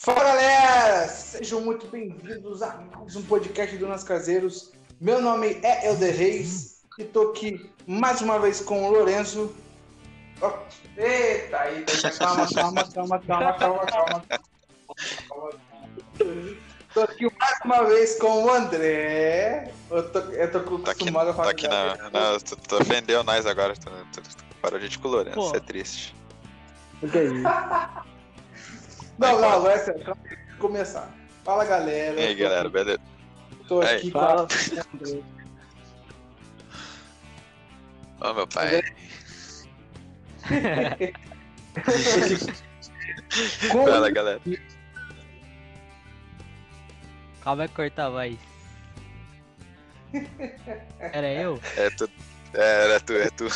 Fala galera, sejam muito bem-vindos a mais um podcast do Nas Caseiros. Meu nome é Elder Reis e tô aqui mais uma vez com o Lourenço. Oh, eita, eita, calma, calma, calma, calma, calma, calma. calma. Tô aqui mais uma vez com o André. Eu tô, eu tô acostumado tá aqui, a falar. Tá aqui na, na, tu, tu ofendeu nós agora. Tu, tu, tu parou de gente com o Lourenço, isso é triste. O que é isso? Não, não, vai ser. Calma aí, começar. Fala galera. E aí, galera, beleza? Tô Aí. aqui com Fala. a André. Ô, meu pai. Com Fala, galera. Calma aí, cortar a voz. Era eu? É tu. É, era tu, é tu.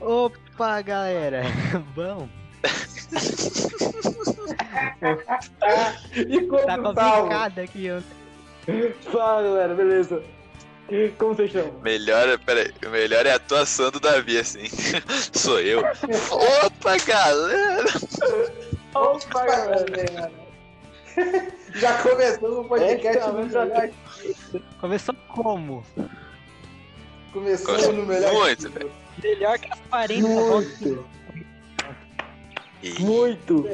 Opa, galera! Bom, E como tá complicado aqui. Eu... Fala galera, beleza? Como vocês estão? Melhor, peraí, o melhor é a atuação do Davi, assim. Sou eu. Opa, galera! Opa, galera. Já começou o podcast no já- melhor. Começou como? Começou no melhor. Muito, velho. Melhor que as 40 Muito, E- muito.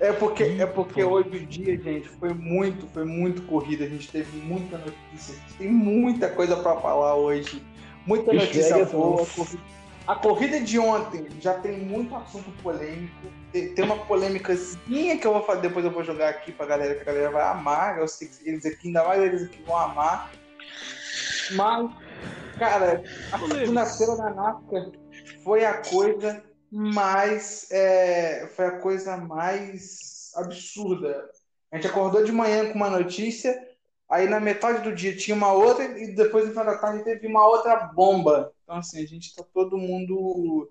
É porque, é porque hoje o dia, gente, foi muito, foi muito corrida. A gente teve muita notícia. Tem muita coisa pra falar hoje. Muita notícia Chega, boa. A corrida- A corrida de ontem já tem muito assunto polêmico. Tem tem uma polêmicazinha que eu vou fazer, depois eu vou jogar aqui pra galera, que a galera vai amar. Eu sei que eles aqui, ainda mais eles aqui vão amar. Mas, cara, a segunda-feira da NASCAR foi a coisa mais. é, foi a coisa mais absurda. A gente acordou de manhã com uma notícia, aí na metade do dia tinha uma outra, e depois no final da tarde teve uma outra bomba. Então, assim, a gente tá todo mundo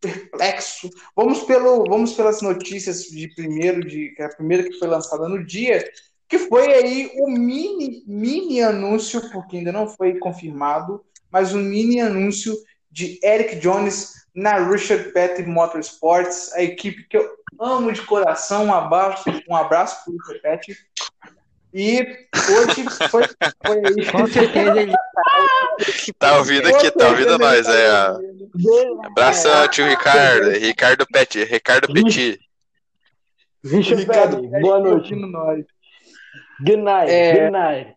perplexo. Vamos, pelo, vamos pelas notícias de primeiro, de, que é a primeira que foi lançada no dia, que foi aí o mini, mini anúncio, porque ainda não foi confirmado, mas um mini anúncio de Eric Jones na Richard Petty Motorsports, a equipe que eu amo de coração. Um abraço, um abraço pro Richard Petty. E hoje foi, foi aí. Com certeza ele. Tá ouvindo aqui, tá ouvindo nós, é. ó. Abraço ao tio Ricardo, Ricardo Petit, Ricardo Petit. Richard Ricardo Petty, Petty boa noite. nós. Good night, É. good night.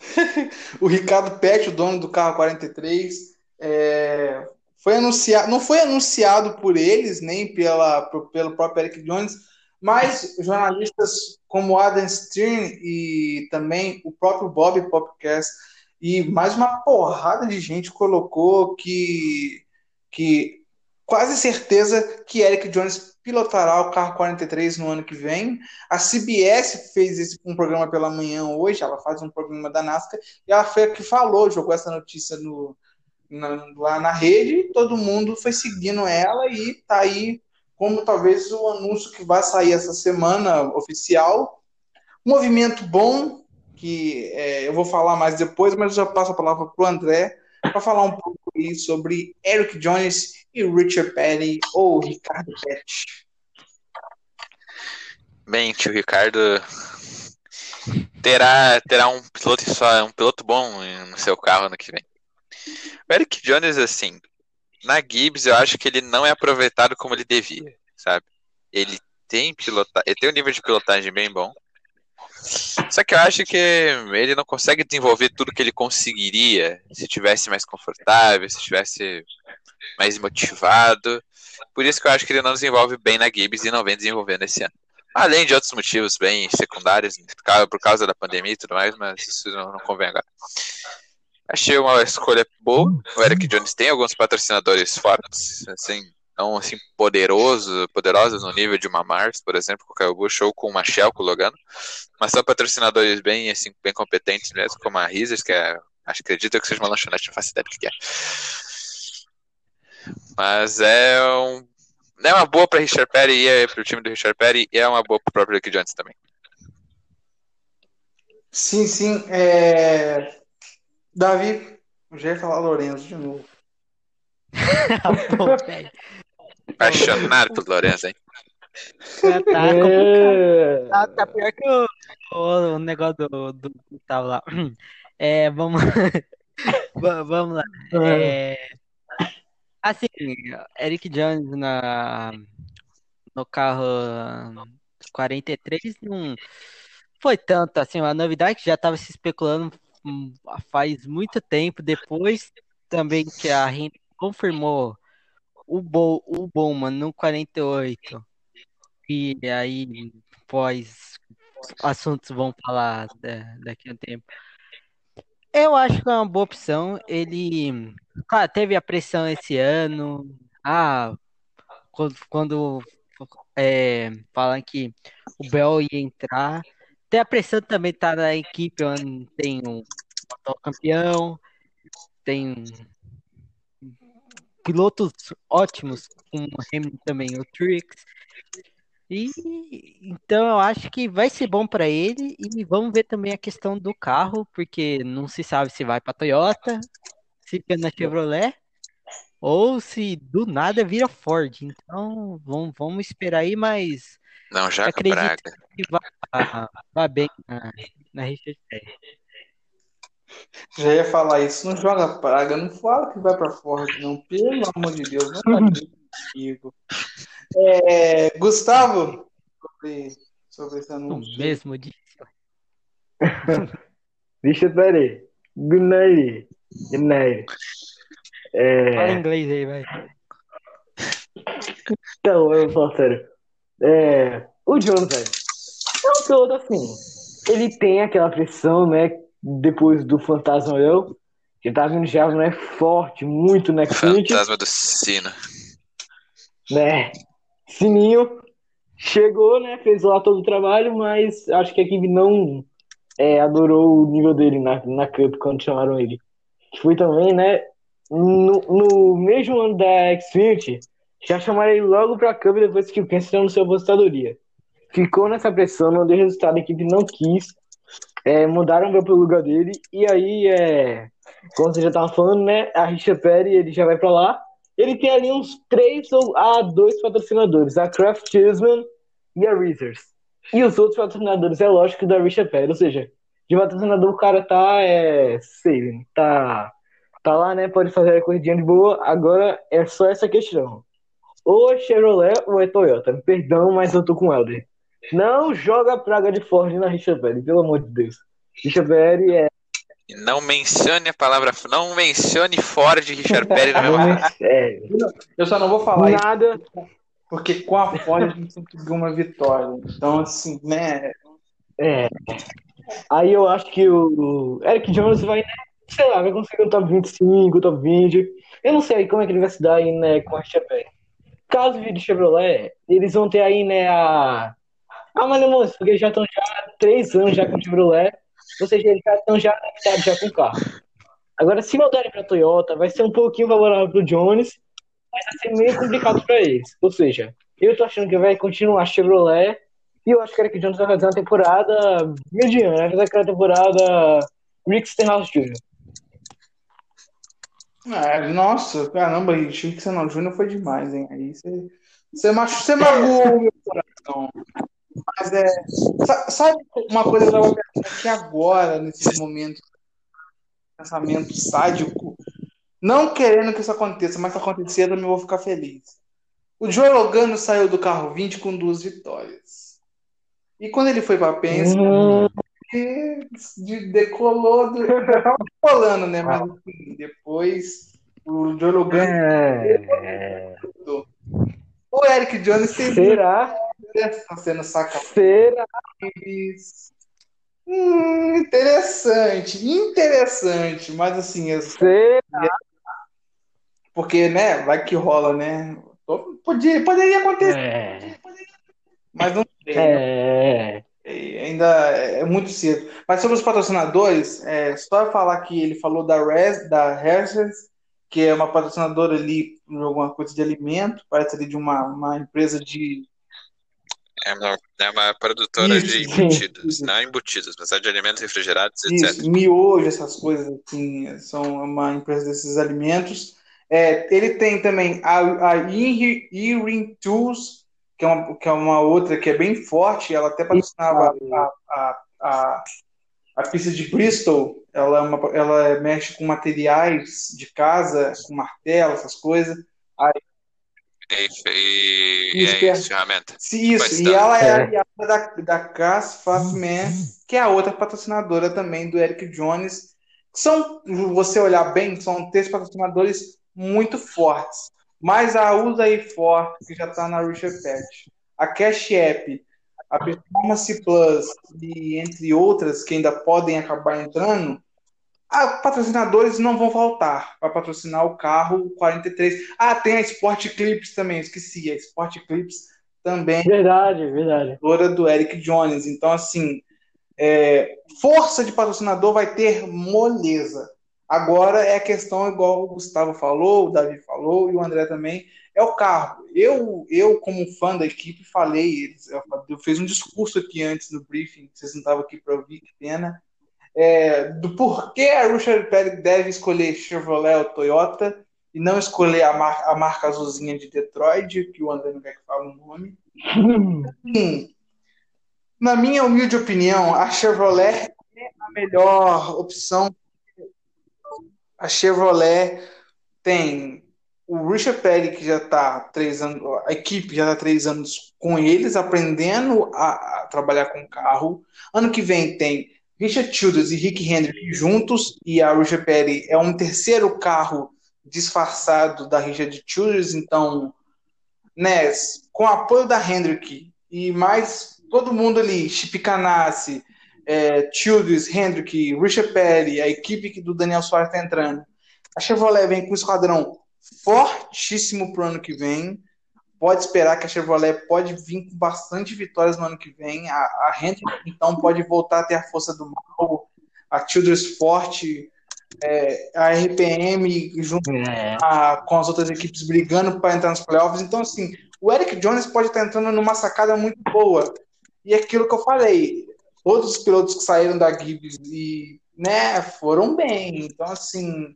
O Ricardo Pet, o dono do carro 43, é, foi anunciado, não foi anunciado por eles, nem pela, pelo próprio Eric Jones, mas jornalistas como Adam Stern e também o próprio Bob Popcast e mais uma porrada de gente colocou que, que quase certeza que Eric Jones pilotará o carro 43 no ano que vem. A CBS fez esse, um programa pela manhã hoje, ela faz um programa da NASCAR, e ela foi a que falou, jogou essa notícia no, na- lá na rede, todo mundo foi seguindo ela, e tá aí como talvez o anúncio que vai sair essa semana oficial. Movimento bom, que é, eu vou falar mais depois, mas eu já passo a palavra para o André para falar um pouco aí sobre Eric Jones e Richard Petty, ou Ricardo Petty. Bem, tio Ricardo terá, terá um piloto só, um piloto bom no seu carro ano que vem. O Eric Jones, assim, na Gibbs eu acho que ele não é aproveitado como ele devia, sabe? Ele tem pilota, ele tem um nível de pilotagem bem bom. Só que eu acho que ele não consegue desenvolver tudo que ele conseguiria se tivesse mais confortável, se tivesse mais motivado. Por isso que eu acho que ele não desenvolve bem na Gibbs e não vem desenvolvendo esse ano. Além de outros motivos bem secundários, por causa da pandemia e tudo mais, mas isso não, não convém agora. Achei uma escolha boa. O Eric Jones tem alguns patrocinadores fortes, assim, não assim poderoso, poderosos no nível de uma Mars, por exemplo, com o Kyle Busch ou com uma Shell, com o Logano, mas são patrocinadores bem assim, bem competentes mesmo, como a Reasers, que é, acho acredito que seja uma lanchonete, não faço ideia do que é. Mas é um é uma boa para Richard Petty e é para o time do Richard Petty e é uma boa para o próprio Rick Jones também. Sim, sim. É... Davi, eu já ia falar Lourenço de novo. Pô, velho. Apaixonado pelo Lourenço, hein? Tá, tá complicado. É. Tá, tá pior que o, o, o negócio do, do que tava lá. É, vamos, va- vamos lá. É, assim, Eric Jones na, no carro 43 não foi tanto assim, uma novidade que já estava se especulando faz muito tempo. Depois também que a Henry confirmou o, Bo, o Bowman no 48. E aí, pós assuntos vão falar da- daqui a um tempo. Eu acho que é uma boa opção. Ele, claro, teve a pressão esse ano. Ah, quando, quando é, falam que o Bell ia entrar. Tem a pressão também tá na equipe, tem um atual campeão, tem pilotos ótimos, como o Hamilton também, o Trix. E então eu acho que vai ser bom para ele e vamos ver também a questão do carro, porque não se sabe se vai para Toyota, se fica na Chevrolet ou se do nada vira Ford. Então vamos, vamos esperar aí, mas Não, joga acredito praga. que vai, vai bem na, na Richard Petty. Já ia falar isso, não joga praga, não fala que vai pra Ford, não. Pelo amor de Deus, não tá comigo. É, Gustavo, sobre, sobre esse O anúncio. mesmo disse. Deixa, peraí. Good night. Good night. Fala É, inglês aí, vai. então, eu falo sério. É, o Jones, velho, é um piloto assim. Ele tem aquela pressão, né? Depois do Fantasma Eu, que tá vindo já, né? Forte, muito na frente. Fantasma do Sino. né? Sininho chegou, né? Fez lá todo o trabalho, mas acho que a equipe não é, adorou o nível dele na, na Cup quando chamaram ele. Que foi também, né? No, no mesmo ano da Xfinity, já chamaram ele logo pra Cup depois que o Kenseth anunciou a aposentadoria. Ficou nessa pressão, não deu resultado, a equipe não quis. É, mudaram para o lugar dele, e aí, é, como você já tava falando, né? A Richa Perry, ele já vai pra lá. Ele tem ali uns três ou a dois patrocinadores, a Kraft Chisman e a Reasers. E os outros patrocinadores, é lógico, da Richa Perry, ou seja, de patrocinador o cara tá, é, sei, tá, tá lá, né, pode fazer a corridinha de boa, agora é só essa questão. Ou é Chevrolet ou é Toyota, perdão, mas eu tô com o Helder. Não joga praga de Ford na Richa Perry, pelo amor de Deus. Richa Perry é, não mencione a palavra. Não mencione Ford e Richard Perry na mesma frase. é Eu só não vou falar isso, nada, porque com a Ford a gente conseguiu uma vitória. Então, assim, né? É. Aí eu acho que o Eric Jones vai, né, sei lá, vai conseguir um top 25, top 20. Eu não sei como é que ele vai se dar aí, né, com a Chevrolet. Caso vire Chevrolet, eles vão ter aí, né, a. Ah, mas moço, porque já estão já três anos já com Chevrolet. Ou seja, eles já estão já conectados já com o carro. Agora, se mudarem para Toyota, vai ser um pouquinho favorável para o Jones, mas vai ser meio complicado para eles. Ou seja, eu tô achando que vai continuar Chevrolet e eu acho que o Jones vai fazer uma temporada mediana, vai fazer aquela temporada Rick Stenhouse Jr. Ah, nossa, caramba, Chico Senão Júnior foi demais, hein? Aí você, você, machu, você magoou o meu coração. Mas é. sa- Sabe uma coisa que eu tava pensando aqui agora, nesse momento, pensamento sádico, não querendo que isso aconteça, mas se acontecer, eu também vou ficar feliz. O Joe Logano saiu do carro 20 com duas vitórias. E quando ele foi pra Penske, Hum, que de- decolou, do, né? Mas assim, depois o Joe Logano é... O Eric Jones sempre Será? está sendo sacado. Será? Hum, interessante, interessante, mas assim, eu- Será? porque, né, vai que rola, né? Podia, poderia acontecer, É. mas não sei. É. É, Ainda é muito cedo. Mas sobre os patrocinadores, é só falar que ele falou da Res, da Hershey's, que é uma patrocinadora ali, alguma coisa de alimento, parece ali de uma, uma empresa de. É uma, é uma produtora Isso, de sim. embutidos. Não embutidos, mas é de alimentos refrigerados, etc. Isso, miojo, essas coisas assim, são uma empresa desses alimentos. É, ele tem também a, a Tools, que é uma, que é uma outra que é bem forte, ela até patrocinava a, a, a, a pista de Bristol, ela, é uma, ela mexe com materiais de casa, com martelo, essas coisas. Aí, E, e, Isso, e, é- ferramenta. se isso, e ela é, É. aliada da, da Cass Fastman, que é a outra patrocinadora também do Eric Jones. São, você olhar bem, são três patrocinadores muito fortes. Mas a USA e Forte, que já está na Richard Pet, a Cash App, a Performance Plus e entre outras que ainda podem acabar entrando, patrocinadores não vão faltar para patrocinar o carro 43. Ah, tem a Sport Clips também, esqueci. A Sport Clips também Verdade, verdade. patrocinadora do Eric Jones. Então, assim, é, força de patrocinador vai ter moleza. Agora é a questão, igual o Gustavo falou, o Davi falou e o André também, é o carro. Eu, eu como fã da equipe, falei, eu, fiz um discurso aqui antes no briefing, vocês não estavam aqui para ouvir, que pena, é, do porquê a Richard Petty deve escolher Chevrolet ou Toyota e não escolher a, mar- a marca azulzinha de Detroit, que o André não quer que fale o nome. Sim. Na minha humilde opinião, a Chevrolet é a melhor opção. A Chevrolet tem o Richard Petty, que já está três anos, a equipe já está três anos com eles, aprendendo a, a trabalhar com carro. Ano que vem tem Richard Childress e Rick Hendrick juntos, e a Richard Petty é um terceiro carro disfarçado da Richard Childress, então, né, com o apoio da Hendrick e mais todo mundo ali, Chip Ganassi, é, Childress, Hendrick, Richard Petty, a equipe que do Daniel Soares está entrando. A Chevrolet vem com um esquadrão fortíssimo pro ano que vem. Pode esperar que a Chevrolet pode vir com bastante vitórias no ano que vem. A, a Hendrick, então, pode voltar a ter a força do mal. A Childress forte, é, a RPM junto É. a- com as outras equipes brigando para entrar nos playoffs. Então, assim, o Eric Jones pode estar entrando numa sacada muito boa. E é aquilo que eu falei, todos os pilotos que saíram da Gibbs e, né, foram bem. Então, assim,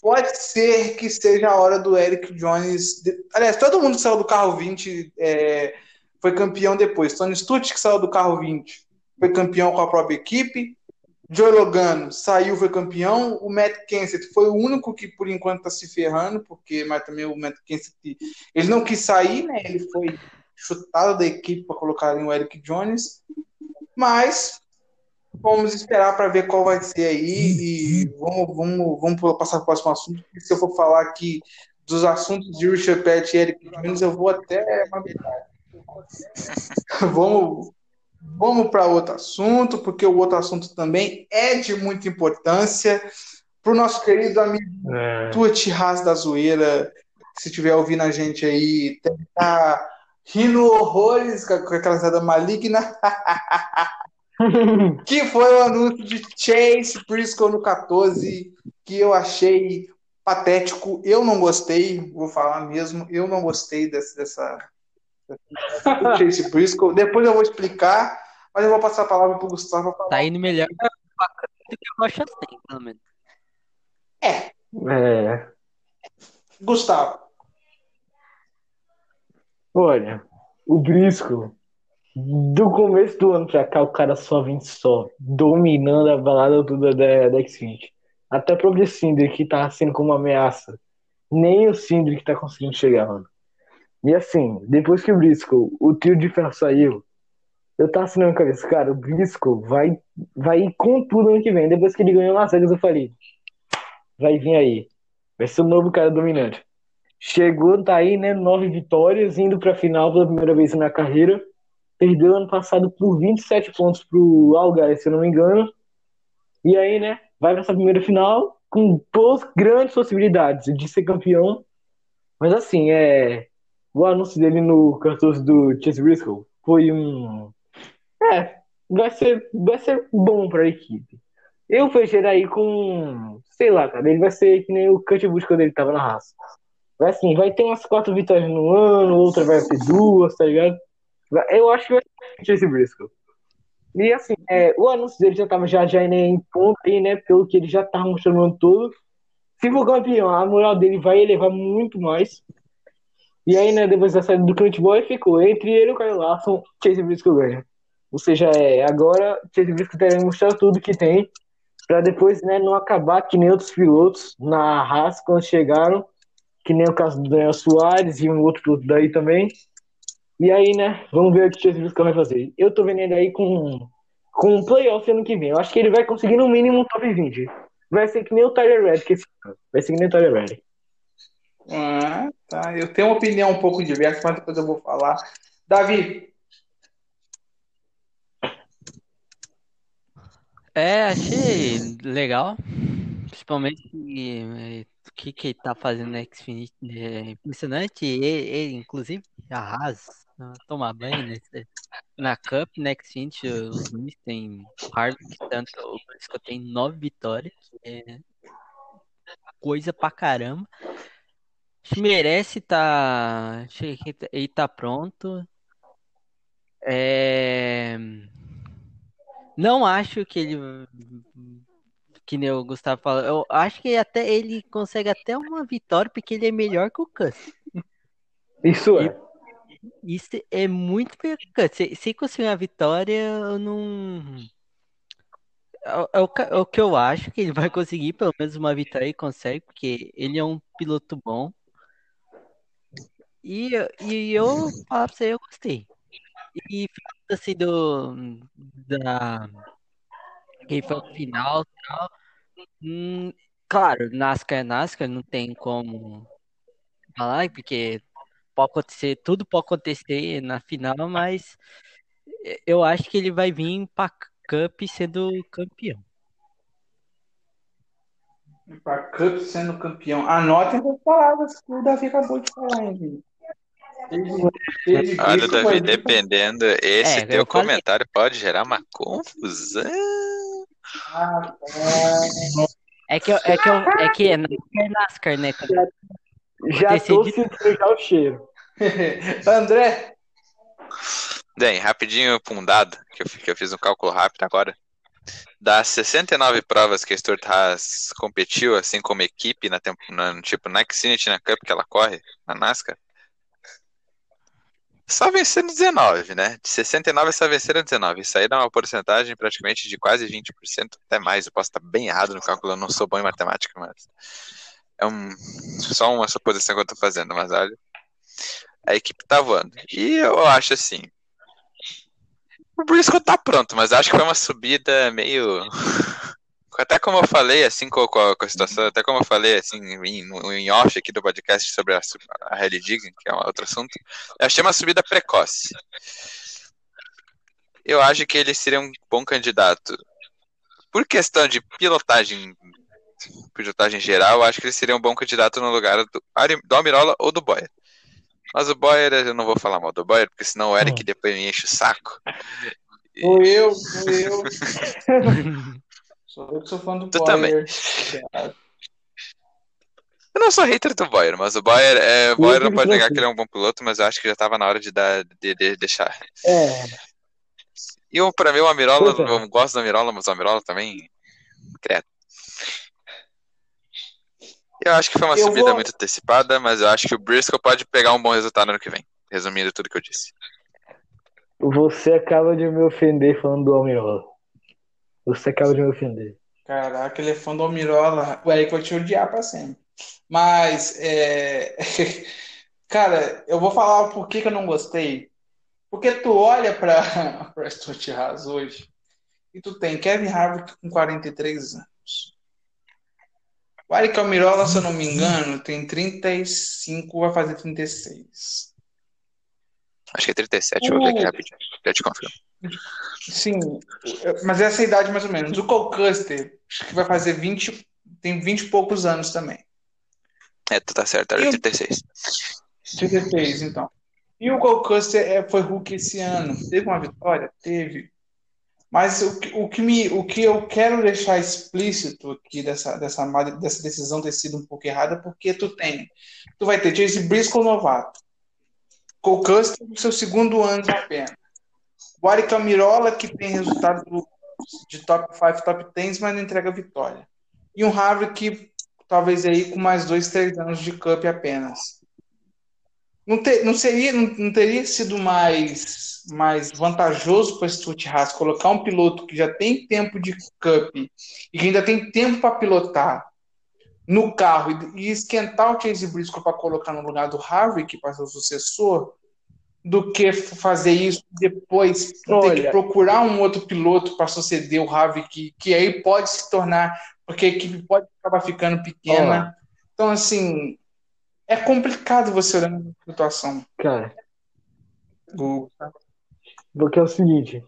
pode ser que seja a hora do Eric Jones. Aliás, todo mundo que saiu do carro 20 é, foi campeão depois. Tony Stutt, que saiu do carro 20, foi campeão com a própria equipe. Joe Logano saiu, foi campeão. O Matt Kenseth foi o único que, por enquanto, está se ferrando, porque mas também o Matt Kenseth ele não quis sair, né? Ele foi chutado da equipe para colocar o Eric Jones. Mas vamos esperar para ver qual vai ser aí e vamos, vamos, vamos passar para o próximo assunto. porque Se eu for falar aqui dos assuntos de Richard Petty e Eric Jones, eu vou até vamos vamos para outro assunto, porque o outro assunto também é de muita importância para o nosso querido amigo É. Ras da Zoeira, se estiver ouvindo a gente aí, estar rindo horrores com aquela risada maligna, que foi o anúncio de Chase Briscoe no 14, que eu achei patético, eu não gostei, vou falar mesmo, eu não gostei dessa, dessa, dessa Chase Briscoe, depois eu vou explicar, mas eu vou passar a palavra para o Gustavo falar. Tá indo melhor do que o Rocha tem, pelo menos. É. Gustavo, Olha, o Brisco, do começo do ano pra cá, o cara só vem só dominando a balada toda da, da X-Finch. Até o próprio que tá sendo como uma ameaça. Nem o Cinder que tá conseguindo chegar, mano. E assim, depois que o Briscoe, o trio de ferro saiu, eu tava na minha cabeça, cara, o Briscoe vai, vai ir com tudo ano que vem. Depois que ele ganhou Las Vegas, eu falei, vai vir aí. Vai ser o novo cara dominante. Chegou, tá aí, né? Nove vitórias, indo pra final pela primeira vez na carreira. Perdeu ano passado por 27 pontos pro Algar, se eu não me engano. E aí, né? Vai pra essa primeira final com duas grandes possibilidades de ser campeão. Mas assim, é. O anúncio dele no 14 do Chase Briscoe foi um. É, vai ser, vai ser bom pra equipe. Eu vejo ele aí com. Sei lá, cara. Ele vai ser que nem o Busch quando ele tava na raça. Assim, vai ter umas quatro vitórias no ano, outra vai ter duas, tá ligado? Eu acho que vai ser Chase Briscoe. E assim, é, o anúncio dele já tava já, já em ponto aí, né? Pelo que ele já tava mostrando o ano todo. Se for campeão, a moral dele vai elevar muito mais. E aí, né, depois da saída do Clint Boy, ficou entre ele e o Kyle Larson, Chase Briscoe ganha. Ou seja, é, agora Chase Briscoe tem mostrar tudo que tem, para depois, né, não acabar que nem outros pilotos na Haas quando chegaram, que nem o caso do Daniel Soares e um outro piloto daí também. E aí, né, vamos ver o que o Chase Briscoe vai fazer. Eu tô vendo ele aí com, com um playoff ano que vem. Eu acho que ele vai conseguir no mínimo um top 20. Vai ser que nem o Tyler Reddick esse ano. Vai ser que nem o Tyler Reddick. Ah, tá. Eu tenho uma opinião um pouco diversa, mas depois eu vou falar. Davi, É, achei legal. Principalmente é, o que, que ele tá fazendo na Xfinity. É impressionante. Ele, ele, inclusive, arrasa. Tomar banho né? na Cup, na Xfinity, os dois tem o Harvick, tanto o Briscoe tem nove vitórias. É coisa pra caramba. Que merece tá. Ele tá pronto. É... Não acho que ele. Que nem o Gustavo falou. Eu acho que até ele consegue até uma vitória, porque ele é melhor que o Cuss. Isso é. Isso é muito melhor que o Cuss. Se, se conseguir uma vitória, eu não. É, é, o, é o que eu acho que ele vai conseguir, pelo menos uma vitória ele consegue, porque ele é um piloto bom. E, e eu falar pra você, eu gostei. E assim do da que foi o final tal. Hum, claro, NASCAR é NASCAR, não tem como falar, porque pode acontecer, tudo pode acontecer na final, mas eu acho que ele vai vir para Cup sendo campeão. Para Cup sendo campeão. Anotem as palavras que o Davi acabou de falar, hein, Olha, Davi, dependendo, esse é, teu comentário pode gerar uma confusão. É que, é que, é que é NASCAR, né? Já tô sentindo já o cheiro. André. Bem, rapidinho pra um dado, que eu, que eu fiz um cálculo rápido agora. Das 69 provas que a Stuart Haas competiu, assim como equipe, na, na, tipo, na Xfinity, na Cup que ela corre, na NASCAR, só venceram 19, né? De 69 só venceram 19. Isso aí dá uma porcentagem praticamente de quase 20%, até mais. Eu posso estar bem errado no cálculo, eu não sou bom em matemática, mas é um, só uma suposição que eu tô fazendo, mas olha, a equipe tá voando. E eu acho assim, o Briscoe tá pronto, mas acho que foi uma subida meio até como eu falei, assim, com, com, a, com a situação, até como eu falei, assim, em, em off aqui do podcast sobre a, a Rally Digging, que é um outro assunto, eu achei uma subida precoce. Eu acho que ele seria um bom candidato. Por questão de pilotagem, pilotagem geral, eu acho que ele seria um bom candidato no lugar do, do Almirola ou do Boyer. Mas o Boyer, eu não vou falar mal do Boyer, porque senão o Eric hum. depois me enche o saco. Ou eu, ou eu. Sou eu que sou fã do tu Boyer. Também. Eu não sou hater do Boyer, mas o Boyer, é, o Boyer não pode negar que ele é um bom piloto, mas eu acho que já estava na hora de, dar, de, de deixar. É. E eu, pra mim, o Amirola, é. eu gosto do Amirola, mas o Amirola também. Credo. Eu acho que foi uma eu subida vou... muito antecipada, mas eu acho que o Briscoe pode pegar um bom resultado no ano que vem. Resumindo tudo que eu disse. Você acaba de me ofender falando do Amirola. Você acaba de me ofender. Caraca, ele é fã do Almirola. O Eric vai te odiar pra sempre. Mas, é... cara, eu vou falar o porquê que eu não gostei. Porque tu olha pra, pra Stuart Haas hoje e tu tem Kevin Harvick com 43 anos. O Eric Almirola, se eu não me engano, tem 35, vai fazer 36. Acho que é 37, o... eu vou ver aqui rapidinho. Já te confirmo. Sim, mas essa é idade mais ou menos. O Cole Custer, acho que vai fazer 20, tem 20 e poucos anos também. É, tu tá certo, era e 36. 36, então. E o Cole Custer é, foi Hulk esse ano. Teve uma vitória? Teve. Mas o, o, que me, o que eu quero deixar explícito aqui dessa, dessa, dessa decisão ter sido um pouco errada, porque tu tem. Tu vai ter Chase Briscoe novato. Cole Custer no seu segundo ano apenas. O Ari Camirola, que tem resultado de top 5, top 10, mas não entrega vitória. E um Harvard que talvez aí com mais dois, três anos de Cup apenas. Não, ter, não seria, não, não teria sido mais, mais vantajoso para Stuart Haas colocar um piloto que já tem tempo de Cup e que ainda tem tempo para pilotar no carro e, e esquentar o Chase Briscoe para colocar no lugar do Harvick para ser o sucessor, do que fazer isso depois Olha. ter que procurar um outro piloto para suceder o Harvick, que, que aí pode se tornar, porque a equipe pode acabar ficando pequena. Então, assim, é complicado você olhar nessa situação. Cara, O- porque é o seguinte,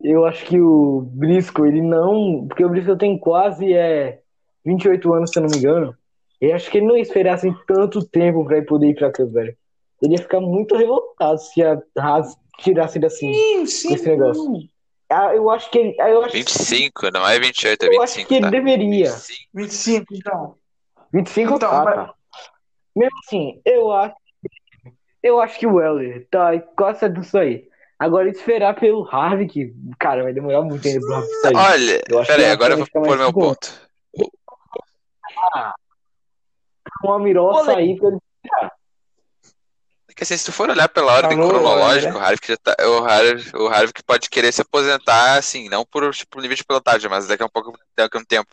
eu acho que o Briscoe, ele não. Porque o Briscoe tem quase é, 28 anos, se eu não me engano. Eu acho que ele não esperar assim, tanto tempo ele poder ir pra Cup, velho. Ele ia ficar muito revoltado se a Haas tirasse ele assim. Sim, sim. Esse negócio. Ah, eu acho que ele. ah, Eu acho, 25, não é 28, é eu acho 25, que ele tá? deveria. 25, então. 25 Então, tá, mas- tá. Mesmo assim, eu acho. Eu acho que o Weller tá certo disso aí. Agora esperar pelo Harvick, cara, vai demorar muito ainda pro Harvick sair. Olha, Eu peraí, que agora eu vou ficar mais pôr meu anos. ponto. O Amirol Olha sair pra ele. Porque assim, se tu for olhar pela ordem cronológica, né? o Harvick já tá, o Harvick, o Harvick pode querer se aposentar, assim, não por tipo, nível de pilotagem, mas daqui a um pouco, daqui a um tempo.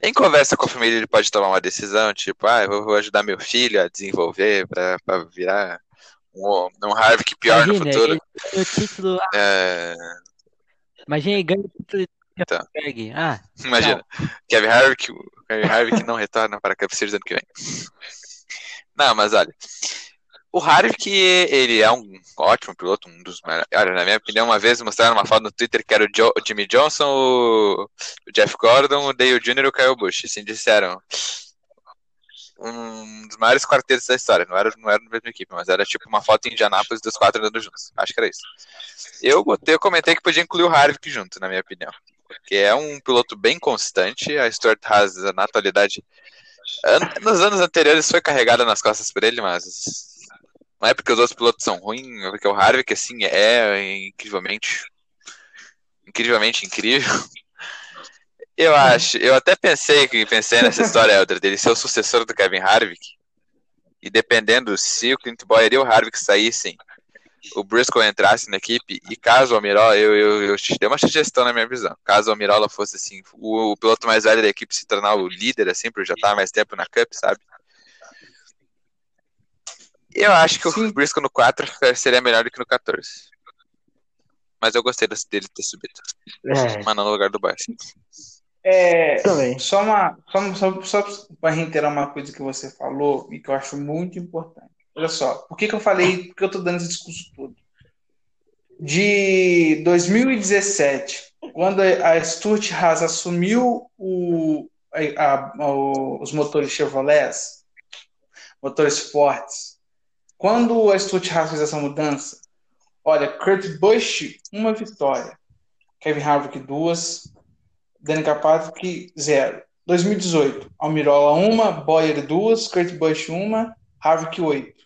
Em conversa com a família, ele pode tomar uma decisão, tipo, ah, eu vou- ajudar meu filho a desenvolver pra, pra virar um, um Harvick pior no Imagina, futuro. ele o título. É, Imagina, ele ganha o título de. Berg. Ah, imagina, Kevin Harvick, o Kevin Harvick não retorna para a Cup Series ano que vem. Não, mas olha, o Harvick, ele é um ótimo piloto, um dos melhores. Na minha opinião, uma vez mostraram uma foto no Twitter que era o, Jo- o Jimmy Johnson, o, o Jeff Gordon, o Dale Jr. e o Kyle Busch. Assim disseram. Um dos maiores quartetos da história. Não era, não era na mesma equipe, mas era tipo uma foto em Indianápolis dos quatro andando juntos. Acho que era isso. Eu botei, eu comentei que podia incluir o Harvick junto, na minha opinião. Porque é um piloto bem constante. A Stuart Haas, na atualidade, nos anos anteriores foi carregada nas costas por ele, mas não é porque os outros pilotos são ruins, é porque o Harvick, assim, é incrivelmente, incrivelmente incrível. Eu acho, eu até pensei que pensei nessa história, Elder, dele ser o sucessor do Kevin Harvick. E dependendo se o Clint Boyer e o Harvick saíssem, o Briscoe entrasse na equipe, e caso o Almirola, eu, eu, eu te dei uma sugestão na minha visão, caso o Almirola fosse assim, o, o piloto mais velho da equipe se tornar o líder, assim, por já há mais tempo na Cup, sabe? Eu acho que Sim. o Briscoe no 4 seria melhor do que no 14. Mas eu gostei dele ter subido. É, Mas não no lugar do Boyer. É, também. só uma, só, só, só para reiterar uma coisa que você falou e que eu acho muito importante. Olha só, por que, que eu falei, por que eu tô dando esse discurso todo? De 2017, quando a Stuart Haas assumiu o, a- a- o- os motores Chevrolet, motores fortes, quando a Stuart Haas fez essa mudança, olha, Kurt Busch, uma vitória, Kevin Harvick, duas, Dani Capatri, zero. 2018, Almirola, uma, Boyer, duas, Kurt Busch, uma, Harvick, oito.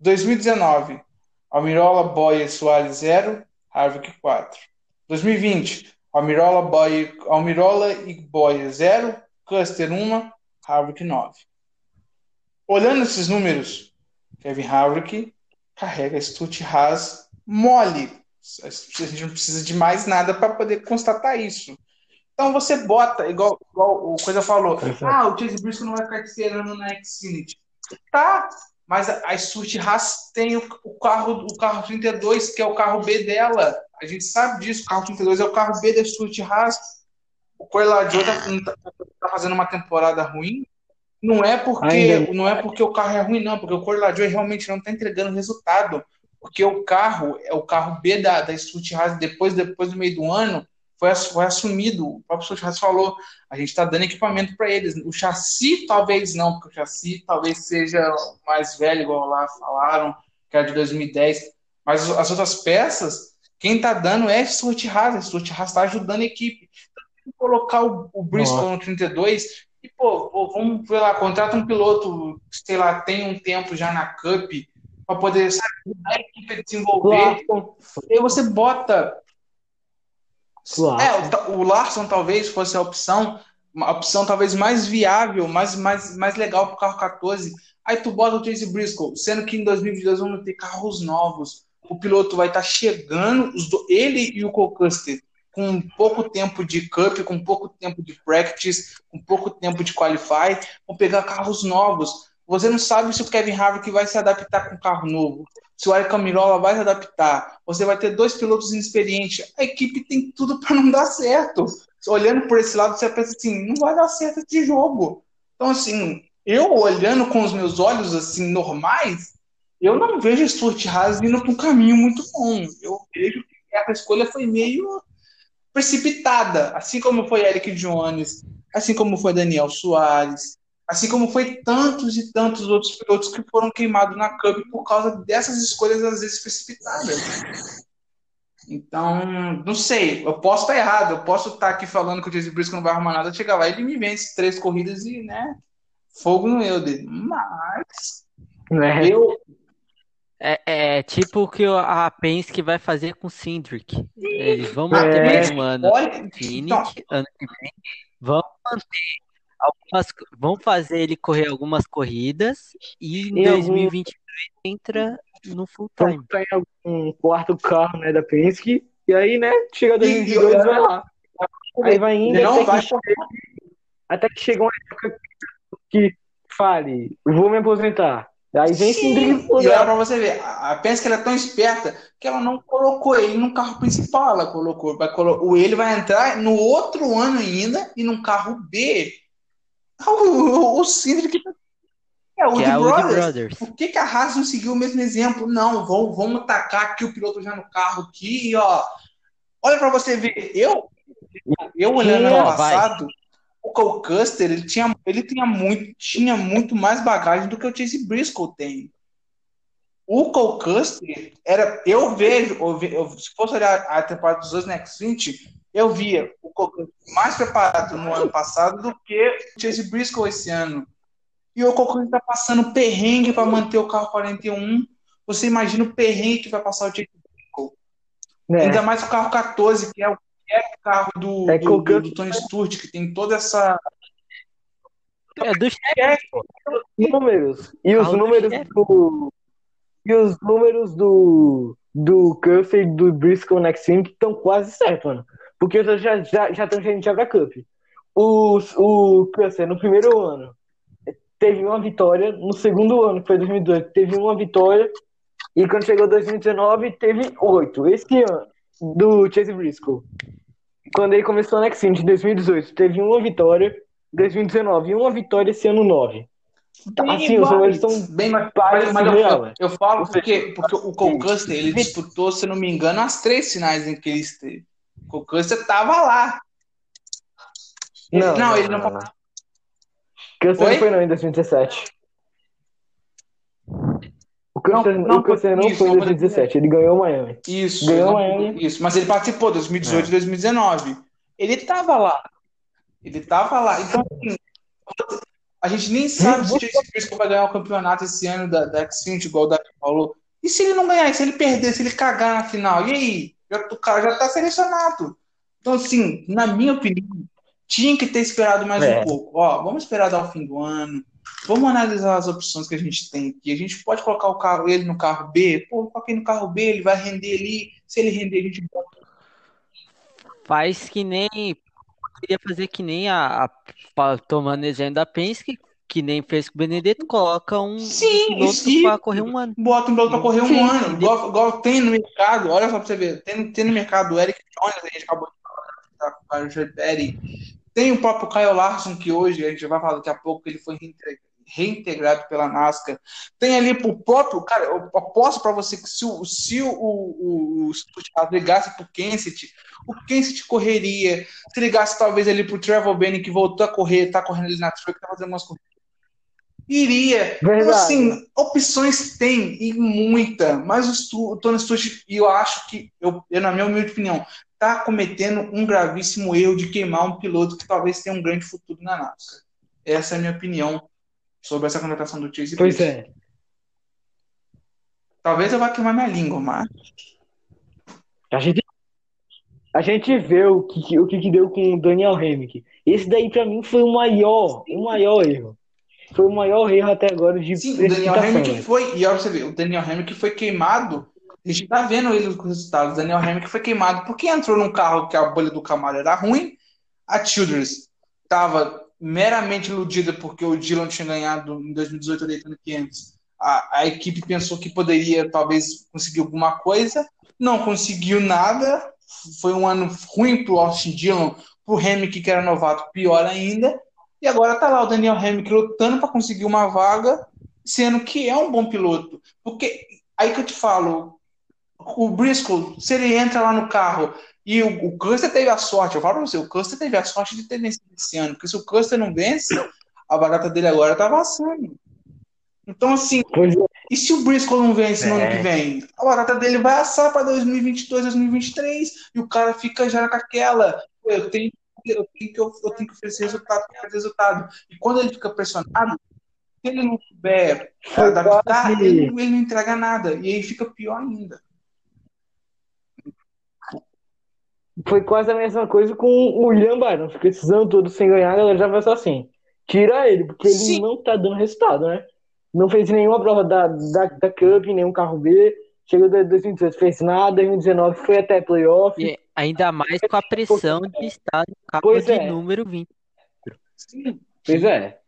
2019, Almirola, Boyer, Soares, zero, Harvick, quatro. 2020, Almirola, Boyer, Almirola e Boyer, zero, Custer, uma, Harvick, nove. Olhando esses números, Kevin Harvick carrega Stutt Haas mole. A gente não precisa de mais nada para poder constatar isso. Então você bota, igual, igual o Coisa falou, ah, o Chase Briscoe não vai ficar esperando na Xfinity. Tá, mas a, a Stuart Haas tem o, o carro o carro 32, que é o carro B dela. A gente sabe disso, o carro 32 é o carro B da Stuart Haas. O Corladio tá, tá, tá fazendo uma temporada ruim. Não é porque Ainda- não é porque o carro é ruim, não, porque o Corladio realmente não está entregando resultado. Porque o carro é o carro B da, da Stuart Haas depois, depois do meio do ano foi, foi assumido. O próprio Stuart Haas falou: a gente está dando equipamento para eles. O chassi talvez não, porque o chassi talvez seja mais velho, igual lá falaram, que é de 2010. Mas as outras peças, quem está dando é Stuart Haas está ajudando a equipe. Então, colocar o, o Briscoe no 32 e, pô, pô, vamos ver lá, contrata um piloto, sei lá, tem um tempo já na Cup para poder sabe, a equipe a desenvolver. Claro. E aí você bota. Claro. É, o, o Larson talvez fosse a opção, uma opção talvez mais viável, mais, mais, mais legal para o carro 14. Aí tu bota o Chase Briscoe, sendo que em 2022 vamos ter carros novos. O piloto vai estar tá chegando, do, ele e o Cole Custer, com pouco tempo de cup, com pouco tempo de practice, com pouco tempo de qualify, vão pegar carros novos. Você não sabe se o Kevin Harvick vai se adaptar com um carro novo, se o Eric Camirola vai se adaptar. Você vai ter dois pilotos inexperientes. A equipe tem tudo para não dar certo olhando por esse lado, você pensa assim, não vai dar certo esse jogo. Então, assim, eu olhando com os meus olhos, assim, normais, eu não vejo Stuart Haas indo para um caminho muito bom. Eu vejo que essa escolha foi meio precipitada, assim como foi Eric Jones, assim como foi Daniel Soares, assim como foi tantos e tantos outros pilotos que foram queimados na Cup por causa dessas escolhas às vezes precipitadas. Então, não sei, eu posso estar errado, eu posso estar aqui falando que o Jason Briscoe não vai arrumar nada, chegar lá e ele me vence três corridas e, né, fogo no meu dele. Mas, eu... É, é tipo o que a Penske vai fazer com o Cindric. Eles vão manter é. mais um ano Olha, então... ano que vem, vão manter algumas, vão fazer ele correr algumas corridas e em 2023 entra no full time. Então, tá em algum quarto carro, né, da Penske, e aí, né, chega 2022 e vai lá. Aí vai indo não, até, vai... Que até que chega uma época que fale, vou me aposentar. Aí vem esse E olha pra você ver, a Penske ela é tão esperta que ela não colocou ele no carro principal, ela colocou, vai colo... o ele vai entrar no outro ano ainda e num carro B. O, o, o Cindric tá é, o que é Brothers. Brothers. Por que, que a Haas não seguiu o mesmo exemplo? Não, vamos, vamos tacar aqui o piloto já no carro aqui, ó. Olha para você ver, eu, eu olhando ano passado, vai. O Cole Custer, ele tinha, ele tinha muito, tinha muito mais bagagem do que o Chase Briscoe tem. O Cole Custer era, eu vejo, eu, se fosse olhar a temporada dos dois Next 20, eu via o Cole Custer mais preparado no ano passado do que o Chase Briscoe esse ano. E o Ocon está passando perrengue para manter o carro 41. Você imagina o perrengue que vai passar o Jake é. Ainda mais o carro 14, que é o, é o carro do, é do, do, do, Tony Stewart, que tem toda essa. É do chefe. Números. E os números do. E os números do. Do Cuff e do Briscoe Next Week estão quase certos, mano. Porque já já já estão já, já pra Cup. O, o Custer no primeiro ano teve uma vitória. No segundo ano, que foi 2018, teve uma vitória. E quando chegou 2019, teve oito. Esse ano, do Chase Briscoe. Quando ele começou na Xfinity em 2018, teve uma vitória. 2019, e uma vitória esse ano, nove. Bem assim, os números são bem mais mas, mas eu, eu, falo porque, porque o Cole Custer, ele disputou, se não me engano, as três finais em que ele esteve. O Cole Custer tava lá. Não, não, não ele não, não, Câncer não foi não em 2017. O Câncer não, não, o câncer não isso, foi em 2017, ele ganhou o Miami. Isso, ganhou Miami. Isso, mas ele participou 2018 e é. 2019. Ele tava lá. Ele tava lá. Então, assim, a gente nem sabe se o Chase Briscoe vai ganhar o campeonato esse ano da, da Xfinity, igual o Davi falou. E se ele não ganhar, se ele perder, se ele cagar na final? E aí? Já, o cara já tá selecionado. Então, assim, na minha opinião, tinha que ter esperado mais é. um pouco. Ó, vamos esperar dar o fim do ano. Vamos analisar as opções que a gente tem aqui. A gente pode colocar o carro, ele no carro B. Pô, coloquei no carro B, ele vai render ali. Se ele render, a gente bota. Faz que nem. Queria fazer que nem a, a tomando exemplo da Penske, que nem fez com o Benedetto, coloca um Sim, piloto para correr um ano. Bota um piloto para correr um Sim. ano. Igual, igual, tem no mercado, olha só para você ver, tem, tem no mercado o Eric Jones, a gente acabou de falar, tá, com o tem o próprio Kyle Larson, que hoje, a gente vai falar daqui a pouco, ele foi reintegrado pela NASCAR. Tem ali o próprio, cara, eu aposto para você que se o, se o, o, o ligasse para o Kenseth, o Kenseth correria. Se ligasse talvez ali para o Trevor Benning, que voltou a correr, tá correndo ali na truck, tá fazendo umas corridas. Iria. Então, assim, opções tem, e muita. Mas o, o Tony Stewart, e eu acho que, eu, eu, na minha humilde opinião, está cometendo um gravíssimo erro de queimar um piloto que talvez tenha um grande futuro na NASCAR. Essa é a minha opinião sobre essa contratação do Chase. Pois é. Talvez eu vá queimar minha língua, mas. A gente. a gente vê o que, o que, deu com o Daniel Hemmick. Esse daí, pra mim, foi o maior, o maior erro. Foi o maior erro até agora de Sim, o Daniel velho. foi, e olha você ver, o Daniel Hemmick foi queimado. A gente tá vendo ele com os resultados. O Daniel Hemmick foi queimado porque entrou num carro que a bolha do Camaro era ruim. A Childress estava meramente iludida porque o Dylan tinha ganhado em 2018 a Daytona 500. A, a equipe pensou que poderia talvez conseguir alguma coisa, não conseguiu nada. Foi um ano ruim pro Austin Dillon, pro Hemmick que era novato, pior ainda. E agora tá lá o Daniel Hemmick lutando para conseguir uma vaga, sendo que é um bom piloto. Porque aí que eu te falo, o Briscoe, se ele entra lá no carro e o, o Custer teve a sorte, eu falo pra você, o Custer teve a sorte de ter vencido esse ano, porque se o Custer não vence, a barata dele agora tá vassando. Então, assim, é. e se o Briscoe não vence no É. ano que vem? A barata dele vai assar para 2022, 2023, e o cara fica já com aquela. "Pô, Eu tenho, eu tenho, que, eu tenho que oferecer resultado, eu oferecer resultado. E quando ele fica pressionado, se ele não souber adaptar, ele, ele não entrega nada. E aí fica pior ainda. Foi quase a mesma coisa com o William Byron. Fica esses anos todos sem ganhar, a galera já pensou assim: tira ele, porque ele Sim. não tá dando resultado, né? Não fez nenhuma prova da, da, da Cup, nenhum carro B. Chegou em 2018, fez nada. 2019 foi até playoff. E ainda mais com a pressão de estar no carro Pois de é. número 20. Sim. Pois é.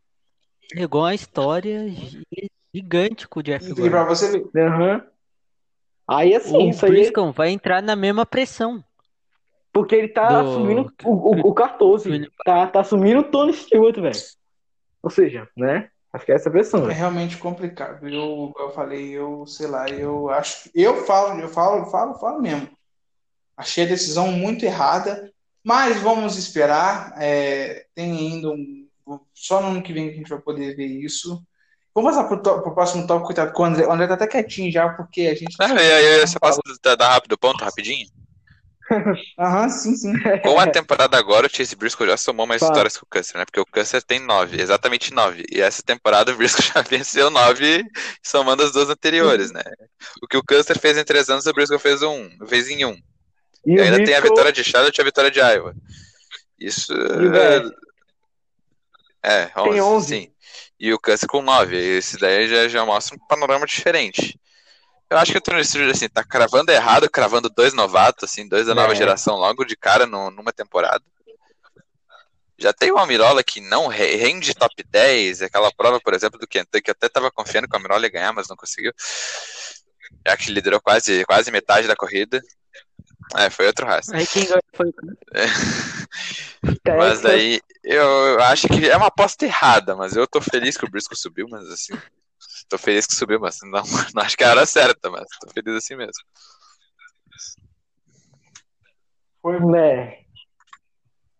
Chegou uma história gi- gigante com o Jeff E Gordon. pra você ver. Aham. Aí assim, O isso aí. Briscoe vai entrar na mesma pressão. Porque ele tá Do- assumindo o, o, o 14. Tá, tá assumindo o Tony Stewart, velho. Ou seja, né? Acho que é essa pressão, É velho. realmente complicado. Eu, eu falei, eu sei lá, eu acho. Eu falo, eu falo, falo, falo mesmo. Achei a decisão muito errada, mas vamos esperar. é, tem ainda um. Só no ano que vem que a gente vai poder ver isso. Vamos passar pro, to- pro próximo tópico, coitado, com o André. O André tá até quietinho já, porque a gente. Ah, e aí, você posso dar dar rápido ponto, rapidinho? Aham, sim, sim. Com a temporada agora, o Chase Briscoe já somou mais Fala. vitórias que o Custer, né? Porque o Custer tem nove, exatamente nove. E essa temporada o Briscoe já venceu nove, somando as duas anteriores, né? O que o Custer fez em três anos, o Briscoe fez um, fez em um. E E ainda tem a vitória de Charlotte e a vitória de Iowa. Isso. Beck? É, 11, Tem 11. sim. E o Custer com 9. Esse daí já, já mostra um panorama diferente. Eu acho que o Tony Stewart, assim, tá cravando errado, cravando dois novatos, assim, dois da nova É. geração logo de cara no- numa temporada. Já tem o Almirola que não re- rende top 10, aquela prova, por exemplo, do Kentucky, que eu até tava confiando que o Almirola ia ganhar, mas não conseguiu. Já que liderou quase, quase metade da corrida. É, foi outro raça. Aí quem ganhou foi. Mas daí eu, eu acho que é uma aposta errada, mas eu tô feliz que o Briscoe subiu, mas assim. Tô feliz que subiu, mas não, não acho que é a hora certa, mas tô feliz assim mesmo. Né?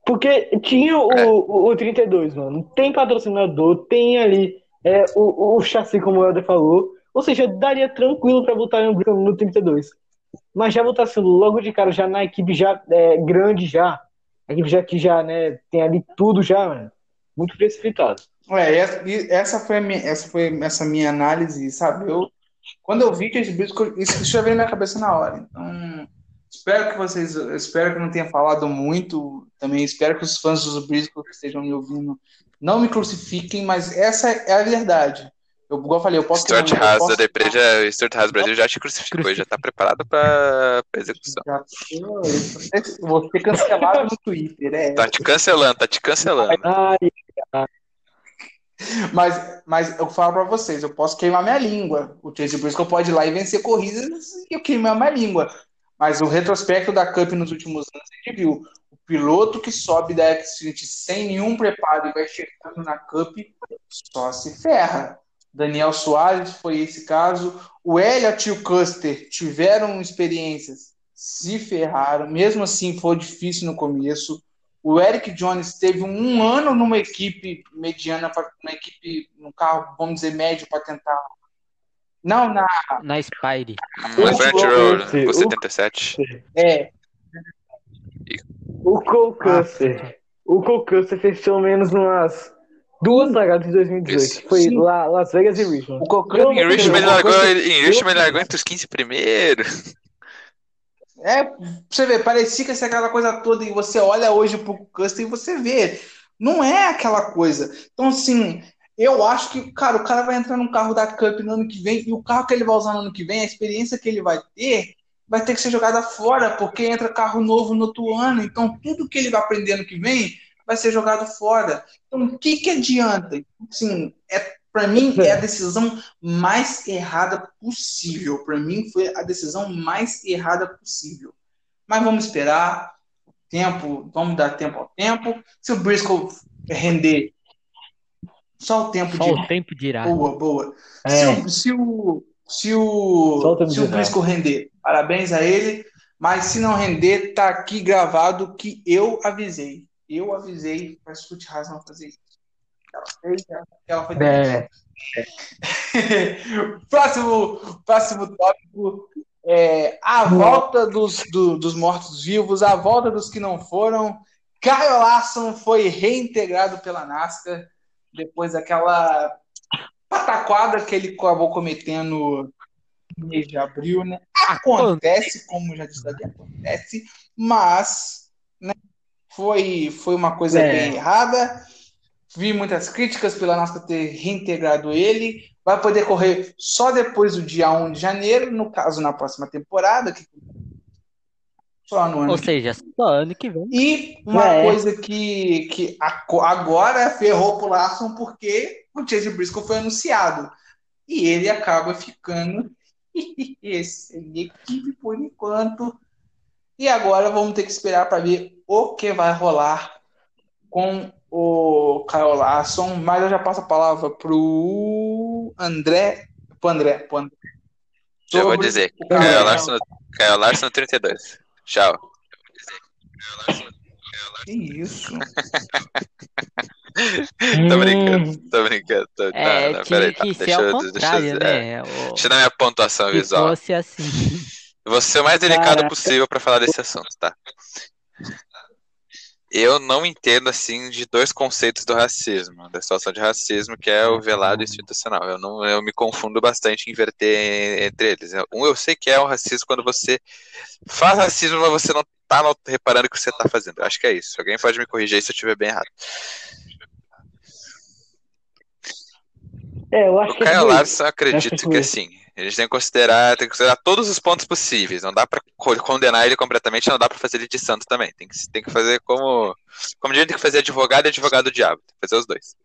Porque tinha o, É. o, o 32, mano. Tem patrocinador, tem ali é, o, o chassi, como o Helder falou. Ou seja, daria tranquilo pra botar no, no 32. Mas já botar assim, logo de cara, já na equipe já é, grande já. A equipe já que já, né, tem ali tudo já, mano. Muito precipitado. É, essa- e essa foi a minha, essa foi essa minha análise, sabe? Eu, quando eu vi Chase Briscoe, isso já veio na minha cabeça na hora. Então, espero que vocês, espero que eu não tenha falado muito. Também espero que os fãs dos Briscoe que estejam me ouvindo não me crucifiquem, mas essa é a verdade. Eu, igual eu falei, eu posso Stuart Haas posso- da Depre já, Stuart Haas Brasil já te crucificou, já tá preparado pra, pra execução. Já Vou ser cancelado no Twitter, é. Tá te cancelando, tá te cancelando. Ai, Mas, mas eu falo pra vocês, eu posso queimar minha língua. O Chase Briscoe pode ir lá e vencer corridas e eu queimar minha língua. Mas o retrospecto da Cup nos últimos anos, a gente viu o piloto que sobe da Xfinity sem nenhum preparo e vai chegando na Cup, só se ferra. Daniel Soares foi esse caso. O Elliott e o Custer tiveram experiências, se ferraram. Mesmo assim, foi difícil no começo. O Eric Jones teve um ano numa equipe mediana, uma equipe, num carro, vamos dizer, médio, para tentar. Não, na. na Spire. Um French Road, esse, com o- 77. É, o Cole Custer. O Cole Custer fez pelo menos umas duas largadas em 2018. Isso. Foi Sim. lá, Las Vegas e Richmond. o largou, Custer- em Richmond ele largou entre os 15 primeiros. É, você ver, parecia que essa aquela coisa toda, e você olha hoje pro Custom e você vê. Não é aquela coisa. Então, assim, eu acho que, cara, o cara vai entrar num carro da Cup no ano que vem, e o carro que ele vai usar no ano que vem, a experiência que ele vai ter, vai ter que ser jogada fora, porque entra carro novo no outro ano. Então, tudo que ele vai aprender ano que vem vai ser jogado fora. Então, o que, que adianta? Assim, é, para mim, é a decisão mais errada possível. Para mim, foi a decisão mais errada possível. Mas vamos esperar. Tempo, vamos dar tempo ao tempo. Se o Briscoe render, só o tempo Só de o tempo dirá. Boa, boa. É. Se o, se o, se o, o se o Briscoe render, parabéns a ele. Mas se não render, tá aqui gravado que eu avisei. Eu avisei para Scoot Haas não fazer isso. Ela fez, ela- ela foi É, próximo, próximo tópico é a volta dos, do- dos mortos-vivos, a volta dos que não foram. Kyle Larson foi reintegrado pela NASCAR depois daquela pataquada que ele acabou cometendo no mês de abril, né? Acontece, como já disse acontece, mas né, foi, foi uma coisa É. bem errada. Vi muitas críticas pela NASCAR ter reintegrado ele. Vai poder correr só depois do dia 1 de janeiro, no caso, na próxima temporada, que só no ano Ou que seja, só ano que vem. e uma É. coisa que, que agora ferrou pro Larson porque o Chase Briscoe foi anunciado. E ele acaba ficando sem equipe por enquanto. E agora vamos ter que esperar para ver o que vai rolar com o Kyle Larson. Mas eu já passo a palavra pro André. Pro André. Pro André Já vou dizer. o Caio Kyle Larson, Caio Larson no 32. Tchau. Que isso? Tô Hum. brincando, tô brincando. Tô... É, não, não, peraí, que tá. ser Deixa eu, deixa eu, contrário, é, né? O- deixa eu dar minha pontuação Se visual. fosse assim. Vou ser o mais delicado Caraca. possível pra falar desse assunto, tá? Eu não entendo, assim, de dois conceitos do racismo, da situação de racismo, que é o velado institucional. Eu, não, eu me confundo bastante em inverter entre eles. Um, eu sei que é o racismo quando você faz racismo, mas você não tá reparando o que você tá fazendo. Eu acho que é isso. Alguém pode me corrigir se eu estiver bem errado. É, eu acho O que é. Larson, acredito que assim, a gente tem que considerar, tem que considerar todos os pontos possíveis. Não dá co- condenar ele completamente, não dá pra fazer ele de santo também. Tem que, tem que fazer como. Como a gente tem que fazer advogado e advogado do diabo. Tem que fazer os dois.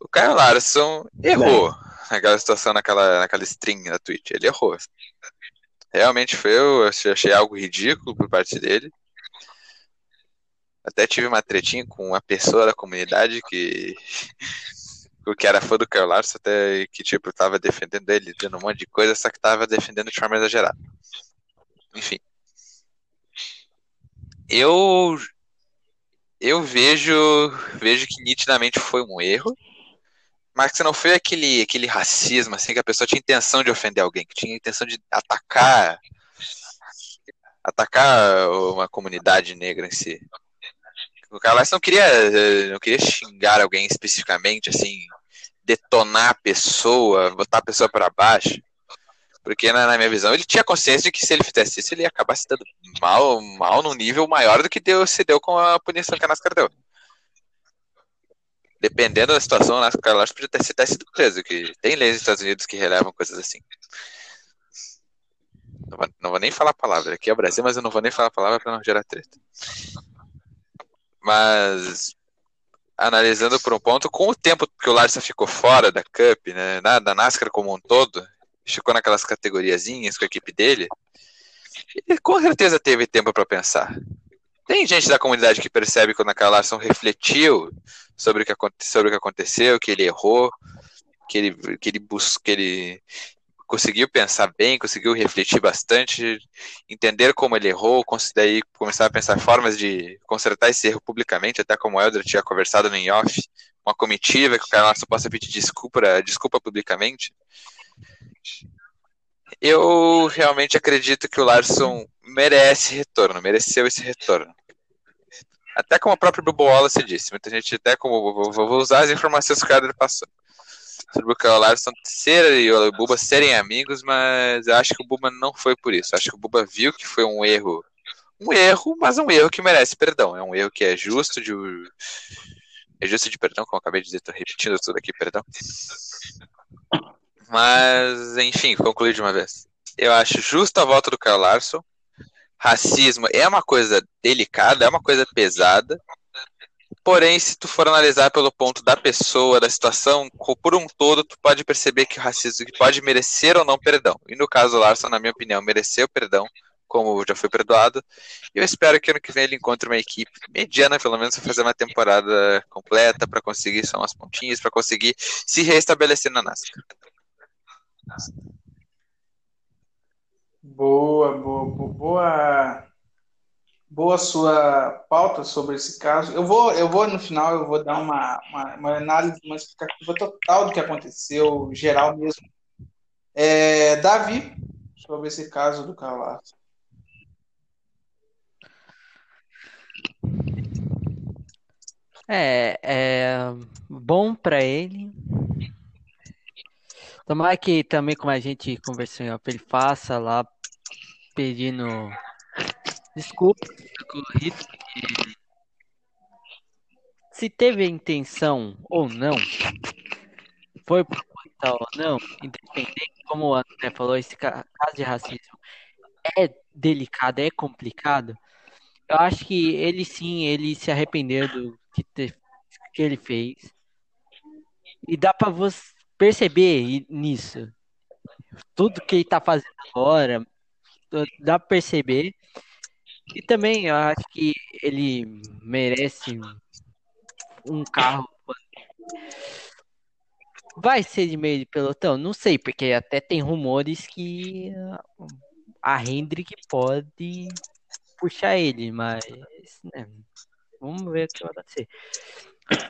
O Kyle Larson errou naquela situação, naquela, naquela string na Twitch. Ele errou. Realmente foi, eu achei algo ridículo por parte dele. Até tive uma tretinha com uma pessoa da comunidade que que era fã do Kyle Larson, até que tipo tava defendendo ele, dizendo um monte de coisa, só que tava defendendo de forma exagerada. Enfim. Eu eu vejo vejo que nitidamente foi um erro, mas que não foi aquele aquele racismo assim que a pessoa tinha intenção de ofender alguém, que tinha intenção de atacar atacar uma comunidade negra em si. O Larson não queria eh, não queria xingar alguém especificamente assim, detonar a pessoa, botar a pessoa para baixo. Porque, na, na minha visão, ele tinha consciência de que se ele fizesse isso, ele ia acabar se dando mal, mal num nível maior do que deu, se deu com a punição que a NASCAR deu. Dependendo da situação, a NASCAR Larson podia ter, ter sido preso, que tem leis nos Estados Unidos que relevam coisas assim. Não vou, não vou nem falar a palavra. Aqui é o Brasil, mas eu não vou nem falar a palavra para não gerar treta. Mas analisando por um ponto, com o tempo que o Larson ficou fora da Cup, né, na- da NASCAR como um todo, ficou naquelas categoriazinhas com a equipe dele, ele com certeza teve tempo para pensar. Tem gente da comunidade que percebe quando a Larson refletiu sobre o que, sobre o que aconteceu, que ele errou, que ele, que ele, bus, que ele conseguiu pensar bem, conseguiu refletir bastante, entender como ele errou, daí começar a pensar formas de consertar esse erro publicamente, até como o Elder tinha conversado no in-off, uma comitiva que o cara Larson possa pedir desculpa, desculpa publicamente. Eu realmente acredito que o Larson merece retorno, mereceu esse retorno. Até como o próprio Bubo Wallace disse, muita gente até como vou usar as informações que o cara passou. Sobre o Kyle Larson ser e o Buba serem amigos, mas eu acho que o Buba não foi por isso. Eu acho que o Buba viu que foi um erro. Um erro, mas um erro que merece perdão. É um erro que é justo de. É justo de perdão, como eu acabei de dizer, tô repetindo tudo aqui, perdão. Mas, enfim, concluir de uma vez. Eu acho justo a volta do Kyle Larson. Racismo é uma coisa delicada, é uma coisa pesada. Porém, se tu for analisar pelo ponto da pessoa, da situação, por um todo, tu pode perceber que o racismo pode merecer ou não perdão. E no caso do Larson, na minha opinião, mereceu perdão, como já foi perdoado. E eu espero que ano que vem ele encontre uma equipe mediana, pelo menos, para fazer uma temporada completa, para conseguir só umas pontinhas, para conseguir se reestabelecer na NASCAR. Boa, boa, boa, boa sua pauta sobre esse caso. Eu vou, eu vou no final, eu vou dar uma, uma, uma análise, uma explicativa total do que aconteceu, geral mesmo. É, Davi, sobre esse caso do Carlos. É, é bom para ele. Tomara que também, como a gente conversou, ele faça lá pedindo Desculpa, corrido. Se teve a intenção ou não, foi proposital ou não, independente, como o André falou, esse caso de racismo é delicado, é complicado. Eu acho que ele sim, ele se arrependeu do que, te, que ele fez. E dá para você perceber nisso. Tudo que ele tá fazendo agora, dá para perceber. E também eu acho que ele merece um carro. Vai ser de meio de pelotão? Não sei, porque até tem rumores que a Hendrick pode puxar ele, mas né, vamos ver o que vai acontecer.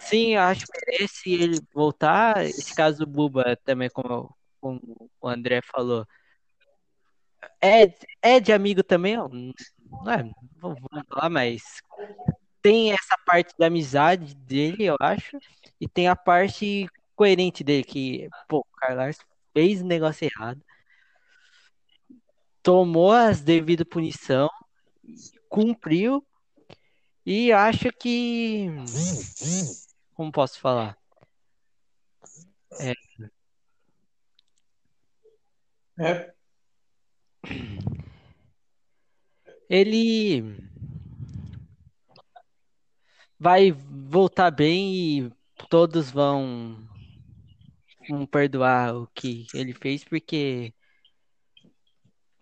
Sim, acho que merece ele voltar. Esse caso do Buba também, como, como o André falou, é, é de amigo também, ó. Não é, vamos falar, mas tem essa parte da amizade dele, eu acho, e tem a parte coerente dele, que, pô, o Carlos fez o negócio errado, tomou as devidas punição, cumpriu, e acho que. Como posso falar? É. É, ele vai voltar bem e todos vão, vão perdoar o que ele fez porque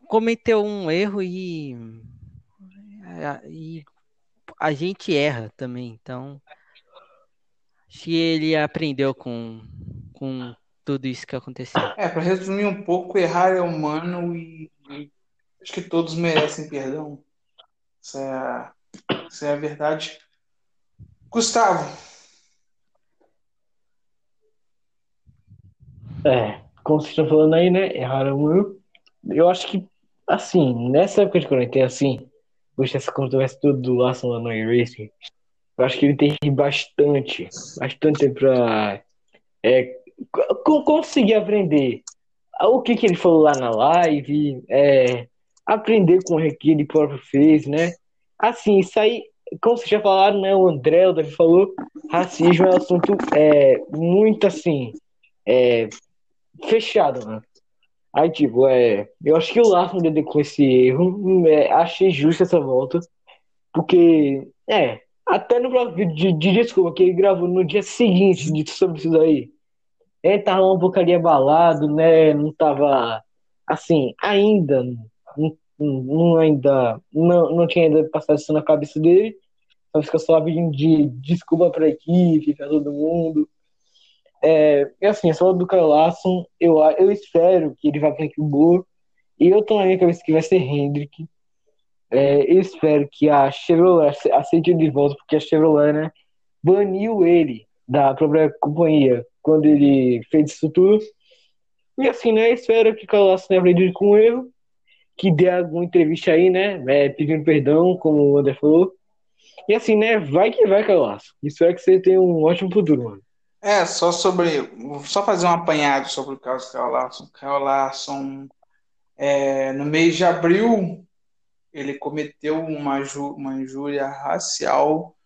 cometeu um erro e, e a gente erra também, então que ele aprendeu com, com tudo isso que aconteceu. É, para resumir um pouco, errar é humano e, acho que todos merecem perdão. Essa é a, essa é a verdade. Gustavo. É, como vocês estão falando aí, né? Erraram eu. Eu acho que, assim, nessa época de quarentena, assim, hoje essa controvérsia tudo do Aston lá no Racing, eu acho que ele tem bastante, bastante tempo pra é, conseguir aprender o que, que ele falou lá na live, é, aprender com o que ele próprio fez, né? Assim, isso aí, como vocês já falaram, né? O André, o Davi falou, racismo é um assunto é, muito assim, é, fechado, né? Aí, tipo, é, eu acho que o Larson dele com esse erro, é, achei justo essa volta, porque, é, até no próprio de, de desculpa que ele gravou no dia seguinte de, sobre isso daí, ele tava um pouco ali abalado, né? Não tava assim, ainda não, não ainda não, não tinha ainda passado isso na cabeça dele. Então fica só pedindo de desculpa pra equipe, pra todo mundo. É, e assim, só do Carlasson, eu, eu espero que ele vá pra equipe boa. E eu tô na minha cabeça que vai ser Hendrick. É, eu espero que a Chevrolet aceite ele de volta, porque a Chevrolet, né, baniu ele da própria companhia quando ele fez isso tudo. E assim, né? Espero que Carlos tenha aprendido com o erro, que dê alguma entrevista aí, né? É, pedindo perdão, como o André falou. E assim, né? Vai que vai, Carlos. Espero que você tenha um ótimo futuro, mano. É, só sobre. Só fazer um apanhado sobre o caso Kyle Larson. Kyle é, no mês de abril, ele cometeu uma, uma injúria racial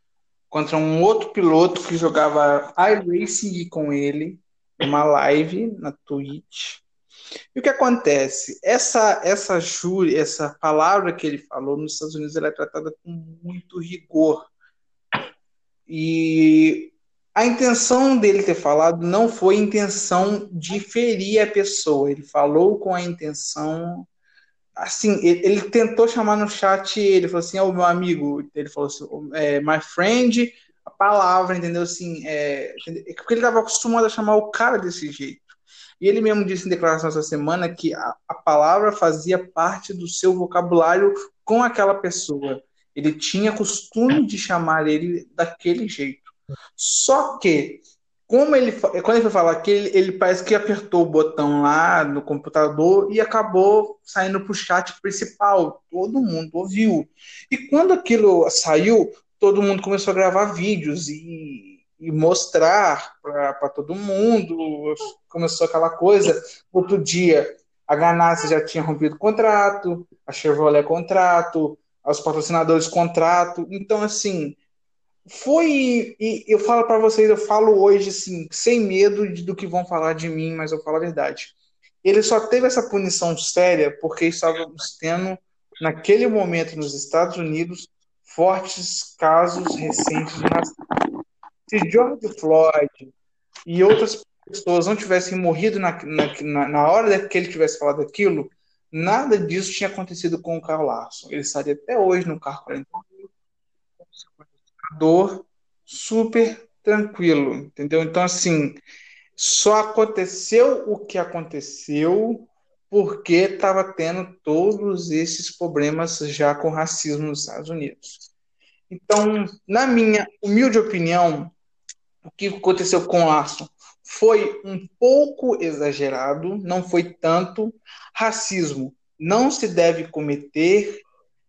contra um outro piloto que jogava iRacing com ele, numa live na Twitch. E o que acontece? Essa essa júria, essa palavra que ele falou nos Estados Unidos, ela é tratada com muito rigor. E a intenção dele ter falado não foi intenção de ferir a pessoa. Ele falou com a intenção assim, ele, ele, tentou chamar no chat, ele falou assim, ó, oh, meu amigo, ele falou assim, é, my friend, a palavra, entendeu? Assim, é, porque ele estava acostumado a chamar o cara desse jeito. E ele mesmo disse em declaração essa semana que a, a palavra fazia parte do seu vocabulário com aquela pessoa. Ele tinha costume de chamar ele daquele jeito. Só que, como ele, quando ele foi falar que ele, ele parece que apertou o botão lá no computador e acabou saindo para o chat principal. Todo mundo ouviu. E quando aquilo saiu, todo mundo começou a gravar vídeos e e mostrar para todo mundo. Começou aquela coisa. Outro dia, a Ganassi já tinha rompido contrato, a Chevrolet contrato, os patrocinadores contrato. Então, assim, foi. E eu falo para vocês, eu falo hoje, assim, sem medo do que vão falar de mim, mas eu falo a verdade. Ele só teve essa punição séria porque estávamos tendo, naquele momento nos Estados Unidos, fortes casos recentes de se George Floyd e outras pessoas não tivessem morrido na, na, na hora que ele tivesse falado aquilo, nada disso tinha acontecido com o Carl Larson. Ele estaria até hoje no carro 41, dor super tranquilo, entendeu? Então, assim, só aconteceu o que aconteceu porque estava tendo todos esses problemas já com racismo nos Estados Unidos. Então, na minha humilde opinião, o que aconteceu com o Arson foi um pouco exagerado, não foi tanto. Racismo não se deve cometer,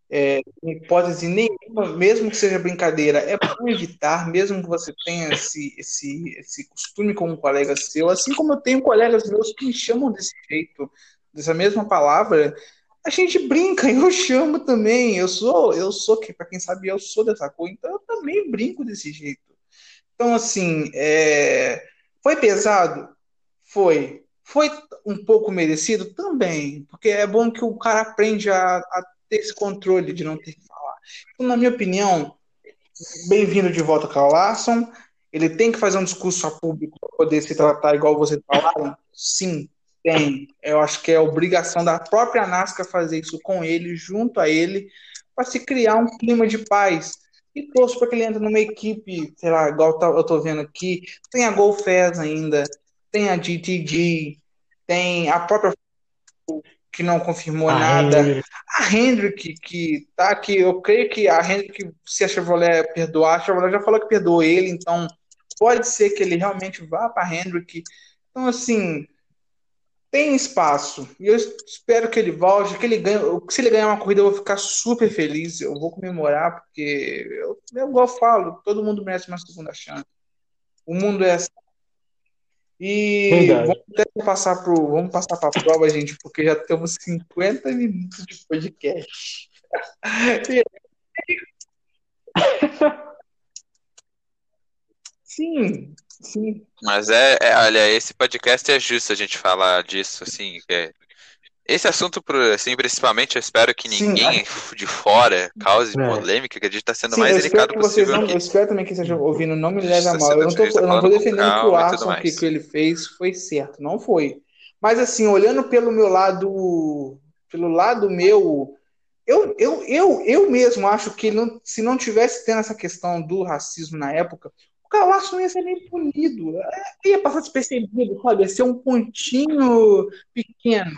é, em hipótese nenhuma, mesmo que seja brincadeira, é bom evitar, mesmo que você tenha esse, esse, esse costume com um colega seu, assim como eu tenho colegas meus que me chamam desse jeito, dessa mesma palavra, a gente brinca, eu chamo também, eu sou, eu sou, para quem sabe, eu sou dessa cor, então eu também brinco desse jeito. Então, assim, é... foi pesado? Foi. Foi um pouco merecido? Também, porque é bom que o cara aprende a, a ter esse controle de não ter que falar. Então, na minha opinião, bem-vindo de volta, Carl Larson. Ele tem que fazer um discurso a público para poder se tratar igual vocês falaram? Sim, tem. Eu acho que é obrigação da própria NASCAR fazer isso com ele, junto a ele, para se criar um clima de paz e torço para que ele entre numa equipe, sei lá, igual tá, eu tô vendo aqui. Tem a Golfes ainda, tem a GTG, tem a própria que não confirmou a nada. Hendrick. A Hendrick, que tá aqui, eu creio que a Hendrick, se a Chevrolet perdoar, a Chevrolet já falou que perdoou ele, então pode ser que ele realmente vá para a Hendrick. Então, assim, tem espaço. E eu espero que ele volte, que ele ganhe. Se ele ganhar uma corrida, eu vou ficar super feliz. Eu vou comemorar, porque eu, eu igual falo, todo mundo merece uma segunda chance. O mundo é assim. E Verdade. vamos até passar pro, vamos passar para a prova, gente, porque já temos 50 minutos de podcast. Sim, Sim. Mas é, é, olha, esse podcast é justo a gente falar disso, assim, é, esse assunto, assim, principalmente, eu espero que ninguém Sim, de fora cause é. polêmica, que a gente está sendo Sim, mais delicado possível não, aqui. Eu espero também que estejam ouvindo, não me leve a mal. Eu não, tô, eu não vou defendendo que o Arson que, que ele fez foi certo, não foi. Mas assim, olhando pelo meu lado, pelo lado meu, eu, eu, eu, eu mesmo acho que não, se não tivesse tendo essa questão do racismo na época, o Calaço não ia ser nem punido. Ia passar despercebido, sabe? Ia ser um pontinho pequeno.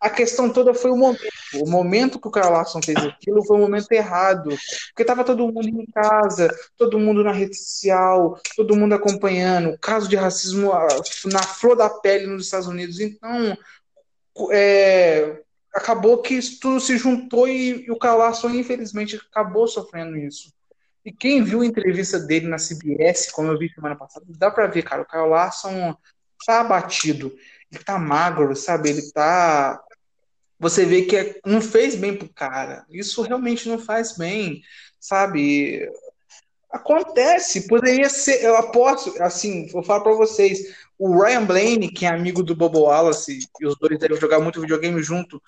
A questão toda foi o momento. O momento que o Calaço fez aquilo foi o momento errado. Porque estava todo mundo em casa, todo mundo na rede social, todo mundo acompanhando. O caso de racismo ah, na flor da pele nos Estados Unidos. Então, é, acabou que isso tudo se juntou e, e o Calaço, infelizmente, acabou sofrendo isso. E quem viu a entrevista dele na CBS, como eu vi semana passada, dá pra ver, cara, o Kyle Larson tá abatido. Ele tá magro, sabe? Ele tá. Você vê que é- não fez bem pro cara. Isso realmente não faz bem, sabe? Acontece, poderia ser, eu aposto, assim, vou falar pra vocês, o Ryan Blaney, que é amigo do Bobo Wallace, e os dois devem jogar muito videogame junto,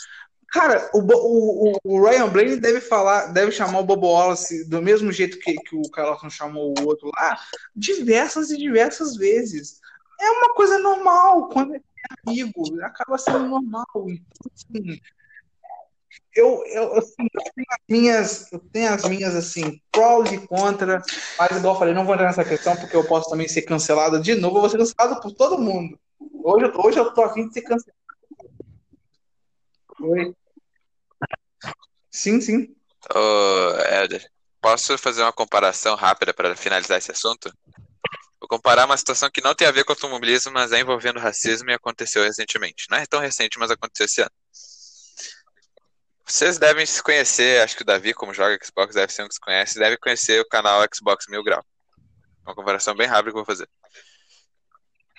cara, o, o, o- Ryan Blaney deve falar, deve chamar o Bobo Wallace do mesmo jeito que, que o Carlson chamou o outro lá, diversas e diversas vezes. É uma coisa normal, quando é amigo, acaba sendo normal. Então, assim, eu, eu, assim, eu tenho as minhas, eu tenho as minhas assim, prós e contra, mas igual eu falei, não vou entrar nessa questão porque eu posso também ser cancelado de novo, eu vou ser cancelado por todo mundo. Hoje, hoje eu tô afim de ser cancelado. Oi. Sim, sim. Ô, Éder, posso fazer uma comparação rápida para finalizar esse assunto? Vou comparar uma situação que não tem a ver com automobilismo, mas é envolvendo racismo e aconteceu recentemente. Não é tão recente, mas aconteceu esse ano. Vocês devem se conhecer, acho que o Davi, como joga Xbox, deve ser um que se conhece, deve conhecer o canal Xbox Mil Grau. Uma comparação bem rápida que eu vou fazer.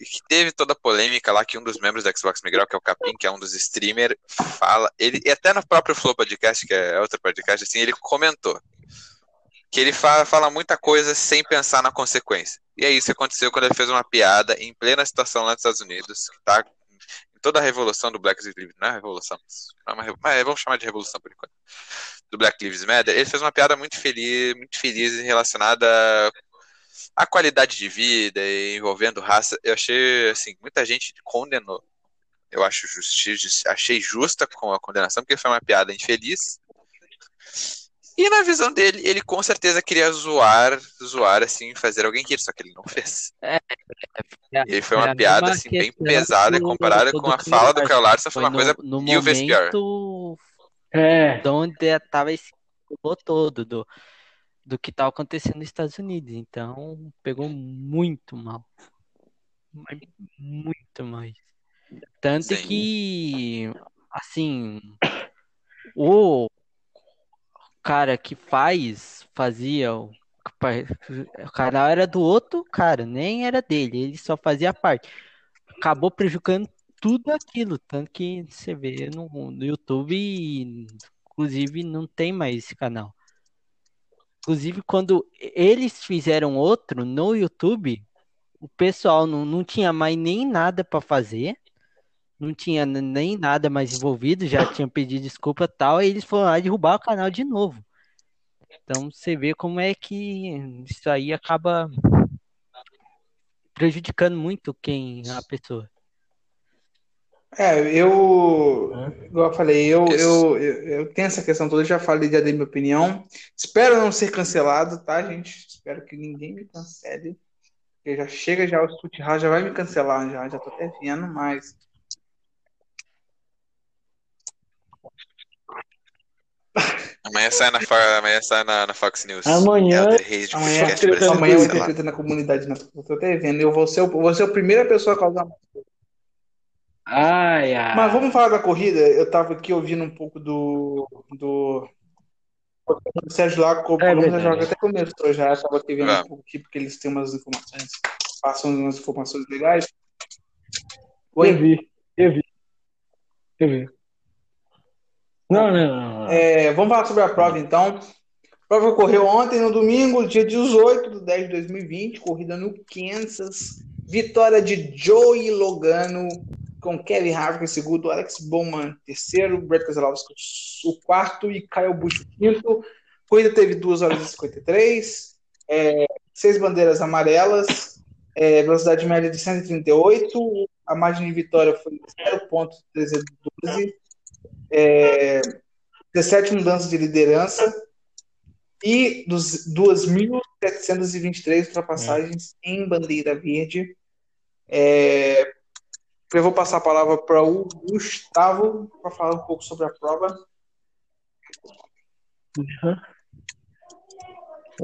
Que teve toda a polêmica lá que um dos membros do Xbox Mil Grau, que é o Capim, que é um dos streamers, fala. Ele, e até no próprio Flow Podcast, que é outro podcast, assim, ele comentou que ele fala, fala muita coisa sem pensar na consequência. E é isso que aconteceu quando ele fez uma piada em plena situação lá nos Estados Unidos, que tá em toda a revolução do Black Lives Matter, não é revolução, não é uma, mas vamos chamar de revolução por enquanto, do Black Lives Matter, ele fez uma piada muito feliz, muito feliz relacionada à qualidade de vida e envolvendo raça. Eu achei, assim, muita gente condenou. Eu acho justi achei justa com a condenação, porque foi uma piada infeliz. E na visão dele, ele com certeza queria zoar, zoar assim, fazer alguém rir, só que ele não fez. É, E foi é uma a piada assim bem pesada comparada com a fala do. Kyle Larson, foi Foi uma no, coisa no mil vezes pior. momento É, de onde tava esse todo do, do que tá acontecendo nos Estados Unidos. Então, pegou muito mal. Mas Muito mais. Tanto Sim. que, assim, o cara que faz, fazia, o, o canal era do outro cara, nem era dele, ele só fazia parte. Acabou prejudicando tudo aquilo, tanto que você vê no, no YouTube, inclusive não tem mais esse canal. Inclusive, quando eles fizeram outro no YouTube, o pessoal não, não tinha mais nem nada para fazer, não tinha nem nada mais envolvido, já tinha pedido desculpa tal, e eles foram lá derrubar o canal de novo. Então você vê como é que isso aí acaba prejudicando muito quem a pessoa. É, eu, igual eu falei, eu, eu, eu, eu tenho essa questão toda, eu já falei, já dei minha opinião. Espero não ser cancelado, tá, gente? Espero que ninguém me cancele. Porque já chega já, o Stutt House já vai me cancelar, já, já tô até vendo, mas. Amanhã sai na, amanhã sai na, na Fox News. Amanhã- de Amanhã, amanhã eu vou ter cancelado. treta na comunidade, né? Eu tô até vendo. Eu vou ser, o- vou ser a primeira pessoa a causar. Ai, ai. Mas vamos falar da corrida. Eu tava aqui ouvindo um pouco do. do... do Sérgio Laco, É o Sérgio. Laco até começou já, estava aqui vendo um Vamos. pouco aqui, porque eles têm umas informações, passam umas informações legais. Eu Oi? vi, eu vi. Eu vi. Não, não, não. não. É, vamos falar sobre a prova então. A prova ocorreu ontem, no domingo, dia 18 de 10 de 2020, corrida no Kansas. Vitória de Joey Logano, com Kevin Harvick em segundo, Alex Bowman terceiro, Brett Keselowski o quarto e Kyle Busch o quinto. Corrida teve 2 horas e 53, é, seis bandeiras amarelas, é, velocidade média de 138, a margem de vitória foi 0.312, é, 17 mudanças de liderança e dos 2.723 ultrapassagens em bandeira verde. É, eu vou passar a palavra para o Gustavo para falar um pouco sobre a prova.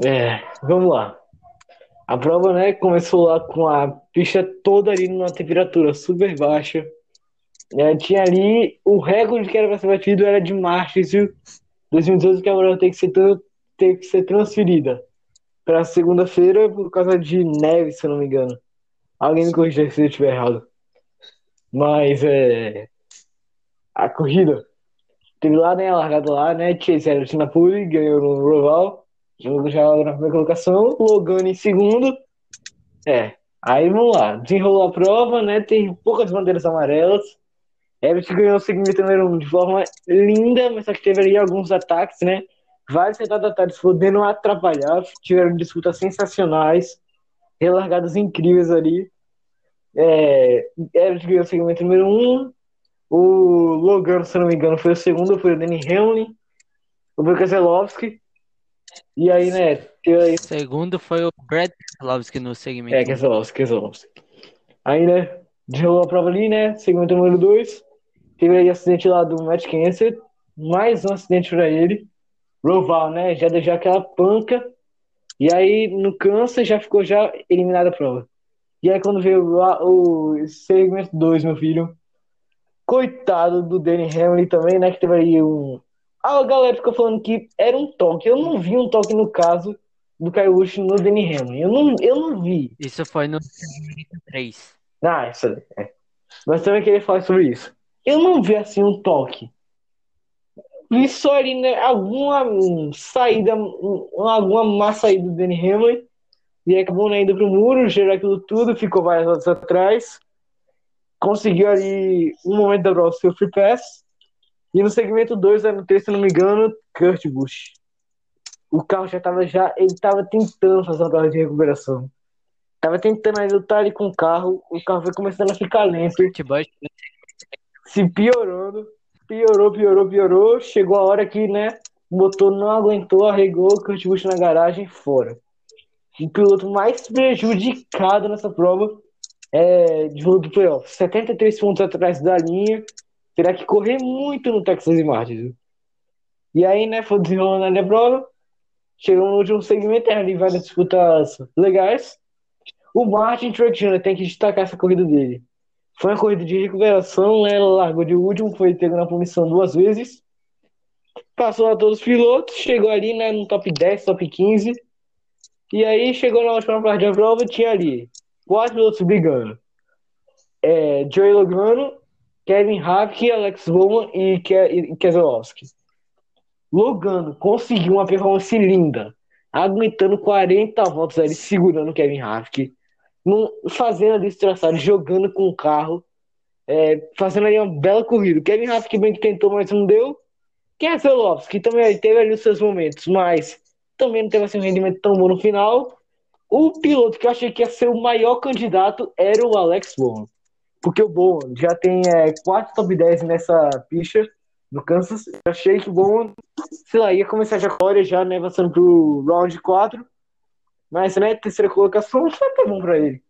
É, vamos lá. A prova, né, começou lá com a pista toda ali numa temperatura super baixa. É, tinha ali o recorde que era para ser batido era de março 2012 que agora tem que ser tem que ser transferida. pra segunda-feira por causa de neve, se eu não me engano. Alguém me corrija se eu estiver errado. Mas é. A corrida. Teve lá, né? A largada lá, né? Chase Elliott na pole, ganhou no Roval. Já na primeira colocação. Logan em segundo. É. Aí vamos lá. Desenrolou a prova, né? Tem poucas bandeiras amarelas. Elliott ganhou o segmento número 1 um de forma linda, mas só que teve ali alguns ataques, né? Vários retardatários podendo atrapalhar. Tiveram disputas sensacionais. Relargadas incríveis ali. É, Elliott ganhou o segmento número 1. Um. O Logan, se não me engano, foi o segundo, foi o Danny Hamlin. O Keselowski. E aí, né? teve aí- Segundo foi o Brad Keselowski no segmento. É, Keselowski, Keselowski. Aí, né? Derrubou a prova ali, né? Segmento número 2. Teve aí acidente lá do Matt Kenseth. Mais um acidente pra ele. Roval, né? Já já aquela panca. E aí, no câncer, já ficou já eliminada a prova. E aí, quando veio lá o segmento 2, meu filho. Coitado do Danny Hamlin também, né? Que teve aí um. A galera ficou falando que era um toque. Eu não vi um toque no caso do Busch no Danny Hamlin. Eu não, eu não vi. Isso foi no segmento 3. Ah, isso é. Mas também queria falar sobre isso. Eu não vi assim um toque. Vi só ali, né, alguma saída, alguma má saída do Danny Hamlin. E acabou né, indo pro muro, gerou aquilo tudo, ficou várias horas atrás. Conseguiu ali um momento da prova seu free pass. E no segmento 2, no 3, se não me engano, Kurt Busch. O carro já tava já, ele tava tentando fazer uma prova de recuperação. Tava tentando aí lutar ali com o carro, o carro foi começando a ficar lento, Kurt Busch se piorando, piorou, piorou, piorou. Chegou a hora que, né, o motor não aguentou, arregou, Kurt Busch na garagem, fora. O piloto mais prejudicado nessa prova é de volta do playoff. 73 pontos atrás da linha. Terá que correr muito no Texas e Martin. viu? E aí, né, foi desenrolando a prova. Chegou no último segmento, tem ali várias disputas legais. O Martin Jr. tem que destacar essa corrida dele. Foi uma corrida de recuperação, né? Largou de último, foi pego na punição duas vezes. Passou a todos os pilotos, chegou ali né, no top 10, top 15. E aí chegou na última parte da prova, tinha ali quatro pilotos brigando. É, Joey Logano, Kevin Harvick, Alex Bowman e, Ke e Keselowski. Logano conseguiu uma performance linda, aguentando 40 voltas ali, segurando Kevin não- fazendo ali traçado, jogando com o carro, é, fazendo ali uma bela corrida. Kevin Harvick bem que tentou, mas não deu. Keselowski também teve ali os seus momentos, mas também não teve assim, um rendimento tão bom no final. O piloto que eu achei que ia ser o maior candidato era o Alex Bowman. Porque o Bowman já tem é, quatro top 10 nessa pista no Kansas. Eu achei que o Bowman, sei lá, ia começar já agora, já né, avançando pro round 4. Mas, né, terceira colocação foi até bom pra ele.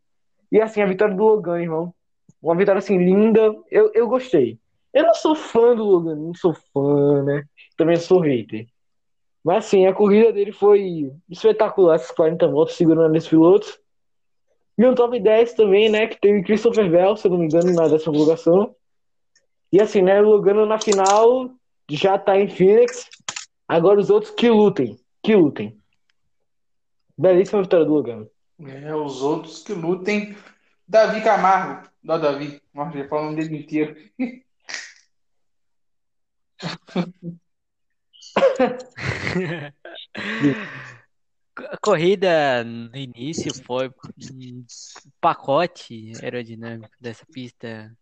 E assim, a vitória do Logan, irmão. Uma vitória assim linda. Eu, eu gostei. Eu não sou fã do Logan, não sou fã, né? Também sou hater. Mas assim, a corrida dele foi espetacular, esses 40 voltas segurando esses pilotos. E um top 10 também, né? Que teve Christopher Bell, se eu não me engano, na décima colocação. E assim, né? O Logan na final já tá em Phoenix. Agora os outros que lutem. Que lutem. Belíssima vitória do Logan. É, os outros que lutem. Davi Camargo. Não, Davi. Nossa, já falando dele inteiro. A corrida no início foi um pacote aerodinâmico dessa pista.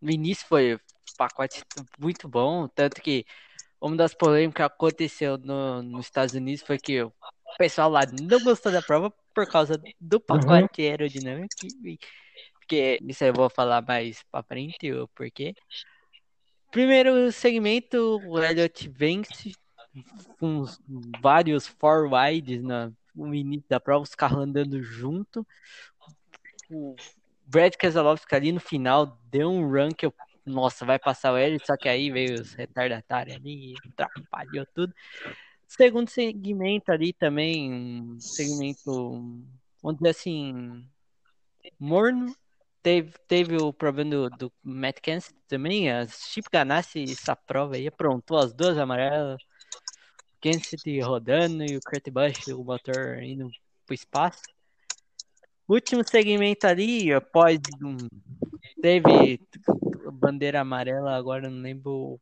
No início foi um pacote muito bom, tanto que uma das polêmicas que aconteceu no, nos Estados Unidos foi que o pessoal lá não gostou da prova por causa do pacote aerodinâmico. e- Porque isso eu vou falar mais pra frente, o porquê. Primeiro segmento, o Elliott vence com os- vários four wides na- no início da prova, os carros andando junto. O Brad Keselowski ali no final deu um run que eu, nossa, vai passar o Elliott, só que aí veio os retardatários ali atrapalhou tudo. Segundo segmento ali também, um segmento, vamos dizer assim, morno. Teve, teve o problema do, do Matt Kenseth também, a Chip Ganassi essa prova aí, aprontou as duas amarelas. Kenseth rodando e o Kurt Busch, o motor indo pro espaço. Último segmento ali, após um, teve bandeira amarela, agora não lembro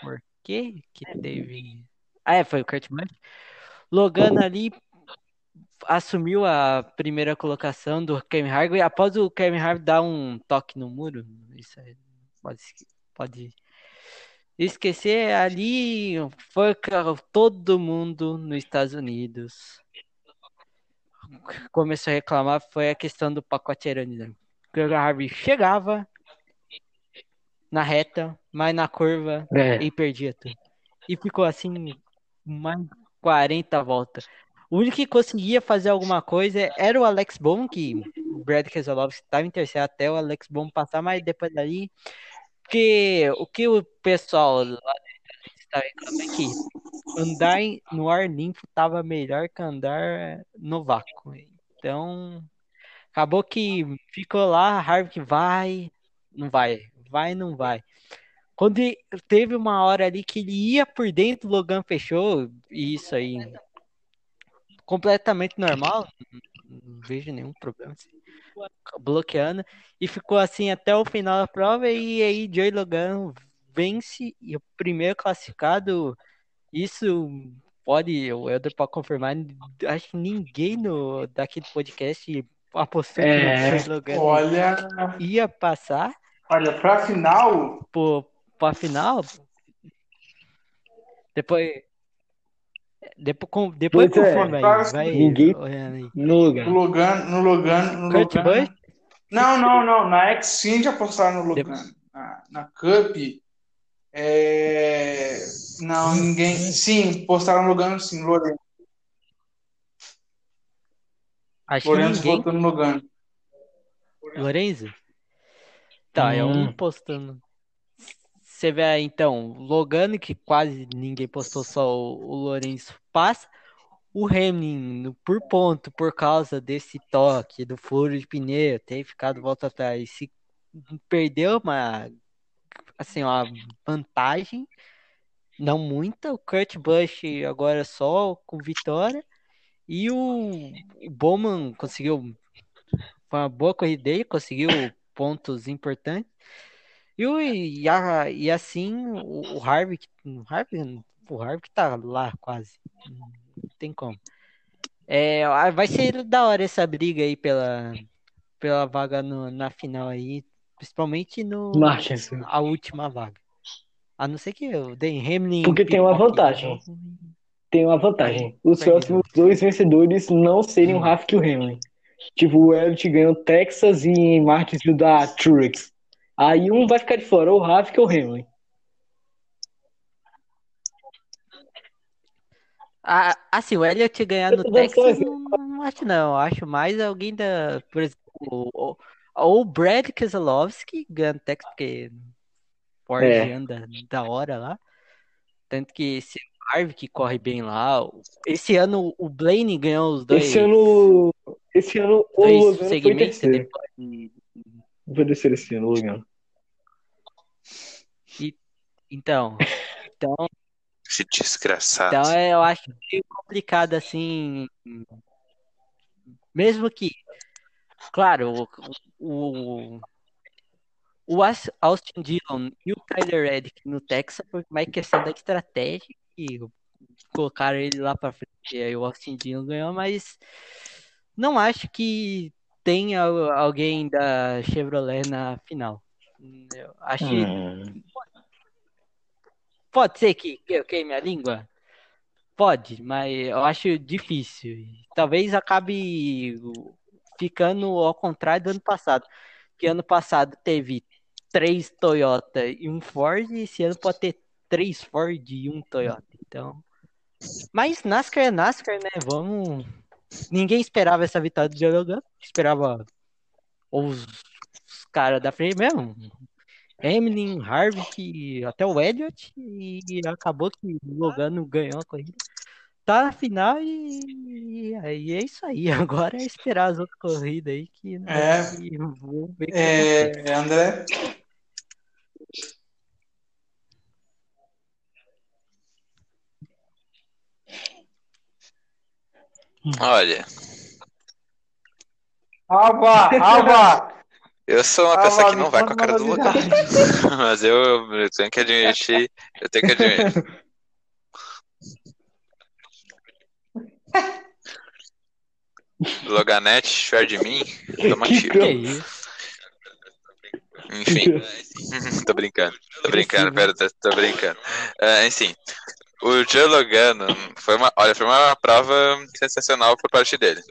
por que que teve. Ah, é, foi o Kurt Busch. Logano ali assumiu a primeira colocação do Kevin Harvick após o Kevin Harvick dar um toque no muro. Isso pode, pode esquecer ali foi todo mundo nos Estados Unidos começou a reclamar foi a questão do pacote aerodinâmico. O Harvey chegava na reta, mas na curva É. e perdia tudo. E ficou assim mais 40 voltas. O único que conseguia fazer alguma coisa era o Alex Bowman, que o Brad Keselowski estava em terceiro até o Alex Bowman passar, mas depois dali. Porque o que o pessoal lá estava reclamando é que andar no ar limpo estava melhor que andar no vácuo. Então, acabou que ficou lá, Harvick vai, não vai, vai, não vai. Quando teve uma hora ali que ele ia por dentro, o Logan fechou, isso aí completamente normal, não vejo nenhum problema. assim, Bloqueando, e ficou assim até o final da prova, e aí Joey Logan vence, e o primeiro classificado, isso pode, o Elder pode confirmar, acho que ninguém no, daquele podcast apostou que o É. Joey Logan Olha, ia passar olha, pra final, pro, pra final. Depois. Depois, com, depois Pois é, conforme aí, claro que vai ninguém- aí. No lugar. no Logan, no Logan, no Kurt. Busch? Não, não, não. Na Xfinity apostaram no Logan. Na, na Cup, é... não, ninguém. Sim, postaram no Logan, sim, Lourenço. Acho Lourenço ninguém. votou no Logan. Lorenzo? Tá, é um Hum. postando. Você vê então, Logano, que quase ninguém postou, só o, o Lourenço passa. O Hamlin, por ponto, por causa desse toque, do furo de pneu, ter ficado volta atrás, se perdeu uma, assim, uma vantagem, não muita. O Kurt Busch agora só com vitória. E o, o Bowman conseguiu uma boa corrida dele, conseguiu pontos importantes. E, o, e, a- e assim, o, o Harvick, o Harvick, o Harvick tá lá quase. Não tem como. É, vai ser da hora essa briga aí pela, pela vaga no- na final aí, principalmente no Martins. a última vaga. A não ser que o Dan Hamlin Porque tem uma vantagem. novo. Tem uma vantagem. Os próximos dois vencedores não serem o Hum. Rafik e o Hamlin. Tipo, o Elliott ganhou Texas e Martinsville da Truex. Aí um vai ficar de fora, ou o Rafik ou o Hamlin. Ah, assim, o Elliot ganhar no Texas, não, não acho não. Acho mais alguém da, por exemplo, ou, ou o Brad Keselowski ganha no Texas, porque Ford É. anda da hora lá. Tanto que esse Harvey que corre bem lá. Esse ano o Blaney ganhou os dois, Esse ano, esse ano o dois segmentos depois de- Foi terceiro esse ano, o Logano. Então, então Esse desgraçado. Então é, eu acho meio complicado assim. Mesmo que, claro, o, o, o Austin Dillon e o Tyler Reddick no Texas foi mais questão da estratégia e colocaram ele lá pra frente. E aí o Austin Dillon ganhou, mas não acho que tenha alguém da Chevrolet na final. Eu acho Hum. Pode ser que eu queime a língua? Pode, mas eu acho difícil. Talvez acabe ficando ao contrário do ano passado. Que ano passado teve três Toyota e um Ford, e esse ano pode ter três Ford e um Toyota. Então. Mas NASCAR é NASCAR, né? Vamos. Ninguém esperava essa vitória do Joe Logan. Esperava os, os caras da frente mesmo. Hamlin, Harvick, até o Elliott, e acabou que o Logano ganhou a corrida. Tá na final e, aí é isso aí. Agora é esperar as outras corridas aí que, É. que. É, André, Olha, Alva, Alva! Eu sou uma Ah, pessoa que não vai com a cara do lugar. Mas eu, eu tenho que admitir. Eu tenho que admitir. Loganete, share de mim, toma tiro. Que isso? Enfim, tô brincando, tô brincando, pera, tô, tô brincando. É, enfim, o Joe Logano foi uma, olha, foi uma prova sensacional por parte dele.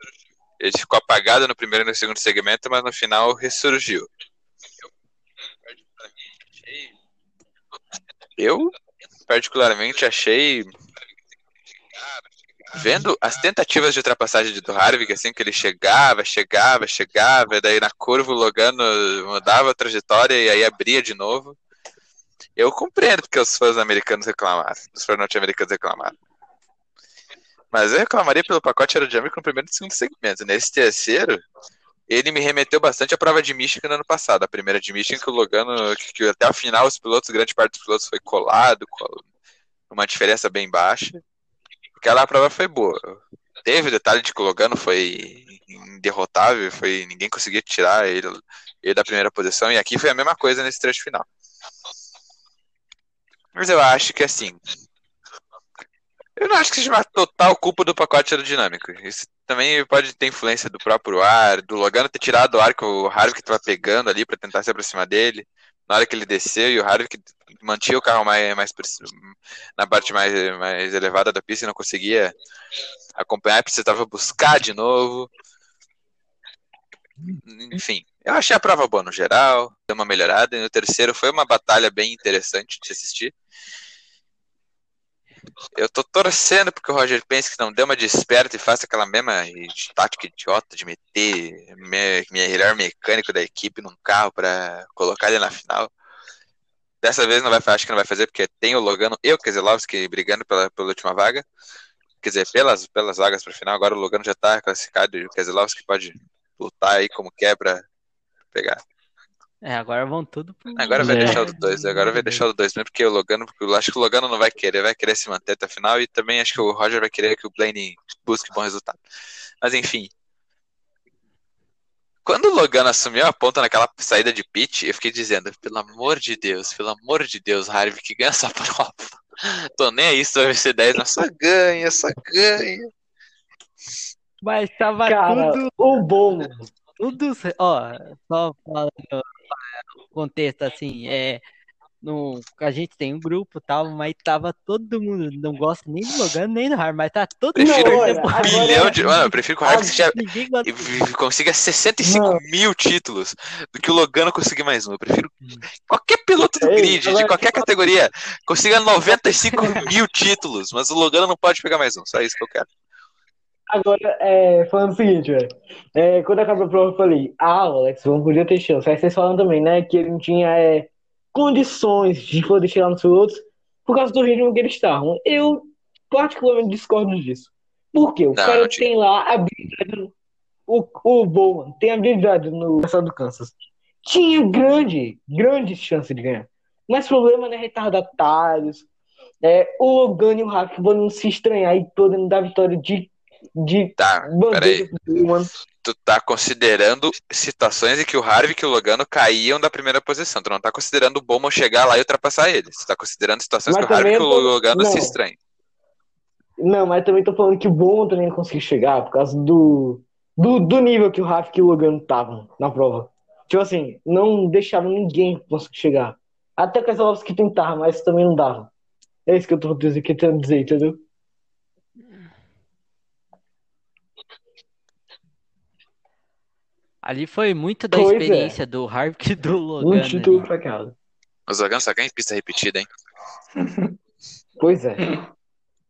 Ele ficou apagado no primeiro e no segundo segmento, mas no final ressurgiu. Eu, particularmente, achei. Vendo as tentativas de ultrapassagem do Harvick, assim, que ele chegava, chegava, chegava, daí na curva o Logano mudava a trajetória e aí abria de novo. Eu compreendo porque os fãs americanos reclamaram, os fãs norte-americanos reclamaram. Mas eu reclamaria pelo pacote aerodinâmico no primeiro e segundo segmento. Nesse terceiro, ele me remeteu bastante à prova de Michigan no ano passado. A primeira de Michigan, que o Logano, que, que até o final, os pilotos, grande parte dos pilotos foi colado, col- uma diferença bem baixa. Aquela prova foi boa. Teve o detalhe de que o Logano foi derrotável, foi, ninguém conseguia tirar ele, ele da primeira posição, e aqui foi a mesma coisa nesse trecho final. Mas eu acho que assim. Eu não acho que seja uma total culpa do pacote aerodinâmico. Isso também pode ter influência do próprio ar, do Logano ter tirado o ar que o Harvick estava pegando ali para tentar se aproximar dele. Na hora que ele desceu e o Harvick mantinha o carro mais, mais na parte mais, mais elevada da pista e não conseguia acompanhar, precisava buscar de novo. Enfim, eu achei a prova boa no geral, deu uma melhorada. E no terceiro foi uma batalha bem interessante de assistir. Eu tô torcendo porque o Roger pense que não dê uma desperta e faça aquela mesma tática idiota de meter me- melhor mecânico da equipe num carro para colocar ele na final. Dessa vez não vai, acho que não vai fazer porque tem o Logano e o Keselowski brigando pela, pela última vaga. Quer dizer, pelas, pelas vagas para final. Agora o Logano já tá classificado e o Keselowski pode lutar aí como quer pra pegar. É, agora vão tudo pro. Agora vai É. deixar o do 2, agora vai deixar o do 2 mesmo, porque o Logano, porque eu acho que o Logano não vai querer, vai querer se manter até a final e também acho que o Roger vai querer que o Blaney busque bom resultado. Mas enfim. Quando o Logano assumiu a ponta naquela saída de pit, eu fiquei dizendo, pelo amor de Deus, pelo amor de Deus, Harvick, ganha essa prova. Tô nem aí se vai ser 10, mas só ganha, só ganha. Mas tava Cara, tudo, o bom. Tudo. Ó, só falando ó, contexto assim, é. No, a gente tem um grupo e tal, mas tava todo mundo. Não gosta nem do Logano nem do Har, mas tá todo Prefiro mundo. um milhão de. Mano, eu prefiro que o Harvick seja consiga 65 Não. mil títulos do que o Logano conseguir mais um. Eu prefiro qualquer piloto do Ei, grid, de qualquer categoria, consiga 95 mil títulos, mas o Logano não pode pegar mais um. Só isso que eu quero. Agora, é, falando o seguinte, velho. É, quando acabou a prova, eu falei, ah, Alex Von podia ter chance. Aí vocês falam também, né, que ele não tinha é, condições de poder chegar nos pilotos por causa do ritmo que eles estavam. Eu, particularmente, discordo disso. Por quê? O Não, cara tem lá habilidade. O, o Bowman tem habilidade no passado do Kansas. Tinha grande, grande chance de ganhar. Mas o problema né, retardatários. É, o Logan e o Rafa podem se estranhar e podendo dar vitória de, de Tá, peraí. Tu tá considerando situações em que o Harvick e o Logano caíam da primeira posição. Tu não tá considerando o Bowman chegar lá e ultrapassar eles. Tu tá considerando situações Mas que o Harvick e o tô- Logano se não. estranham. Não, mas também tô falando que o Bowman também não conseguiu chegar por causa do, do, do nível que o Rafa e o Logan estavam na prova. Tipo assim, não deixava ninguém conseguir chegar. Até o Keselowski tentava, mas também não dava. É isso que eu tô dizer- querendo dizer, entendeu? Ali foi muito da Pois é. experiência do Harvick e do Um Logano. título ali. pra cada. Os Logano só ganham em pista repetida, hein? Pois é.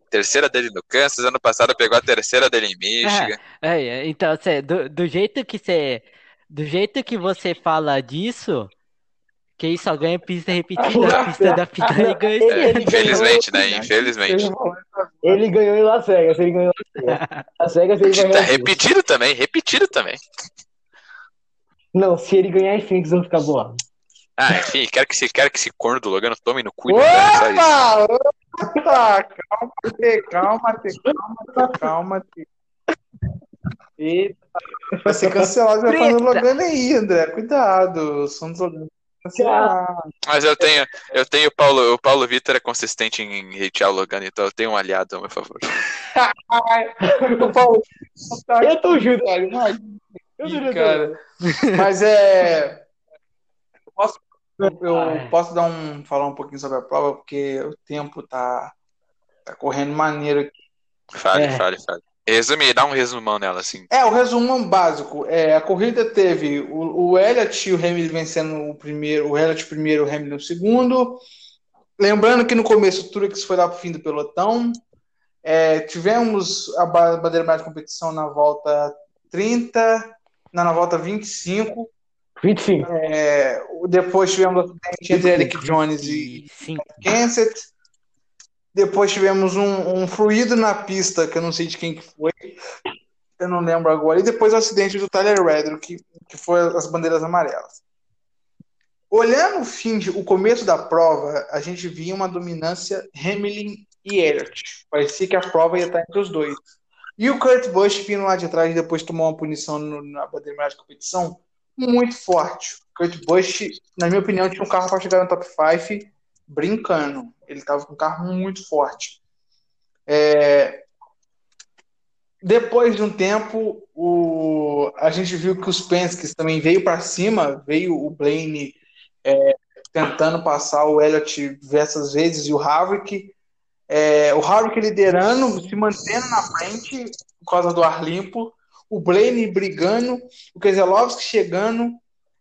Terceira dele no Kansas, ano passado pegou a terceira dele em Michigan. É, é, então, cê, do, do jeito que você. Do jeito que você fala disso, quem só ganha pista repetida, a pista da final e ganha Ele- ele Infelizmente, ganhou- né? Infelizmente. Ele ganhou em Las Vegas, ele ganhou em Las Vegas. Las Vegas ele Tá ganhar. tudo. repetido também, repetido também. Não, se ele ganhar em Phoenix, eu vou ficar boa. Ah, enfim, quero que esse, quero que esse corno do Logano tome no cu e. Opa! Opa! Calma, T, calma, calma, calma, T. Eita. Vai ser cancelado já falando. Logano aí, André. Cuidado. Somos Logano. Cancelado. Mas eu tenho, eu tenho o Paulo, o Paulo Vitor é consistente em hatear o Logano, então eu tenho um aliado a meu favor. O Paulo, Eu tô junto. imagina Eu junto. cara. Mas é. Eu posso, eu posso dar um, falar um pouquinho sobre a prova, porque o tempo tá, tá correndo maneiro aqui. Fale, É. fale, fale. Resume, dá um resumão nela, assim. É, o resumo básico. É, a corrida teve o, o Elliott e o Hamilton vencendo o primeiro, o Elliott primeiro, o Hamilton segundo. Lembrando que no começo o Truex foi lá pro fim do pelotão. É, tivemos a ba- bandeira amarela de competição na volta 30, na, na volta 25. 25. É, depois tivemos o acidente entre Eric Jones e. Kenseth. Depois tivemos um, um fluido na pista, que eu não sei de quem que foi. Eu não lembro agora. E depois o acidente do Tyler Reddick, que, que foi as bandeiras amarelas. Olhando o fim, de- o começo da prova, a gente via uma dominância Hamilton e Elliott. Parecia que a prova ia estar entre os dois. E o Kurt Busch vindo lá de trás, depois tomou uma punição no- na bandeira de competição, muito forte. O Kurt Busch, na minha opinião, tinha um carro para chegar no top 5 brincando. Ele estava com um carro muito forte. É, Depois de um tempo, o... a gente viu que os Penske também veio para cima, veio o Blaine é, tentando passar o Elliott diversas vezes e o Havrick. É, o Havrick liderando, se mantendo na frente por causa do ar limpo. O Blaine brigando, o Keselowski chegando,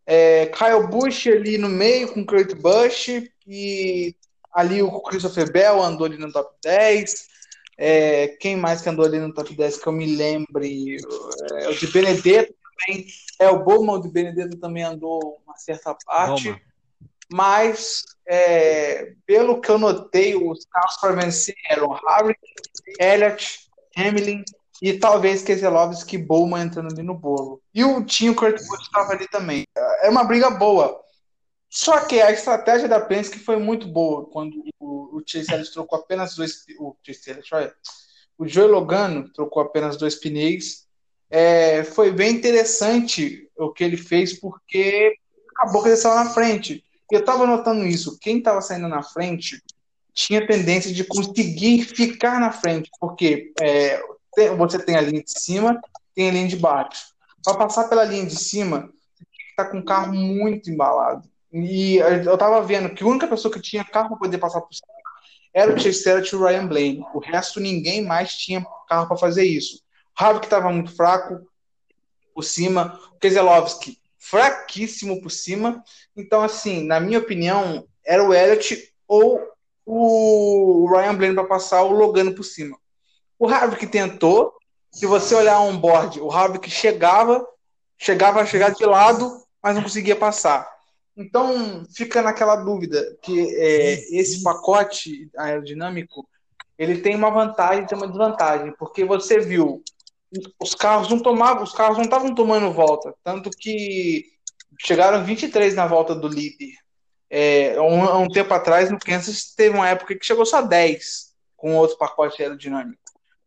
é, Kyle Busch ali no meio com o Kurt Busch e ali o Christopher Bell andou ali no top 10. É, quem mais que andou ali no top 10 que eu me lembre? É, o de Benedetto também. É, o Bowman de Benedetto também andou uma certa parte. Mas, é, pelo que eu notei, os carros para vencer eram Harvick, Elliott, Hamilton e talvez Keselowski e Bowman entrando ali no bolo. E o Tinho Kurt Busch estava ali também. É uma briga boa. Só que a estratégia da Penske foi muito boa quando o, o Chase Elliott trocou apenas dois. O Chase Elliott, olha, o Joey Logano trocou apenas dois pneus. É, foi bem interessante o que ele fez porque acabou que ele saiu na frente. Eu estava notando isso. Quem estava saindo na frente tinha tendência de conseguir ficar na frente, porque é, você tem a linha de cima, tem a linha de baixo. Para passar pela linha de cima, que estar com o carro muito embalado. E eu tava vendo que a única pessoa que tinha carro para poder passar por cima era o Elliott e o Ryan Blaney. O resto, ninguém mais tinha carro para fazer isso. O Harvick estava muito fraco por cima. O Keselowski, fraquíssimo por cima. Então, assim, na minha opinião, era o Elliott ou o Ryan Blaney para passar o Logano por cima. O Harvick tentou. Se você olhar on board, o Harvick chegava, chegava a chegar de lado, mas não conseguia passar. Então fica naquela dúvida que é, esse pacote aerodinâmico ele tem uma vantagem e tem uma desvantagem, porque você viu os carros não tomavam, os carros não estavam tomando volta, tanto que chegaram 23 na volta do líder. É, um, um tempo atrás no Kansas teve uma época que chegou só 10 com outro pacote aerodinâmico.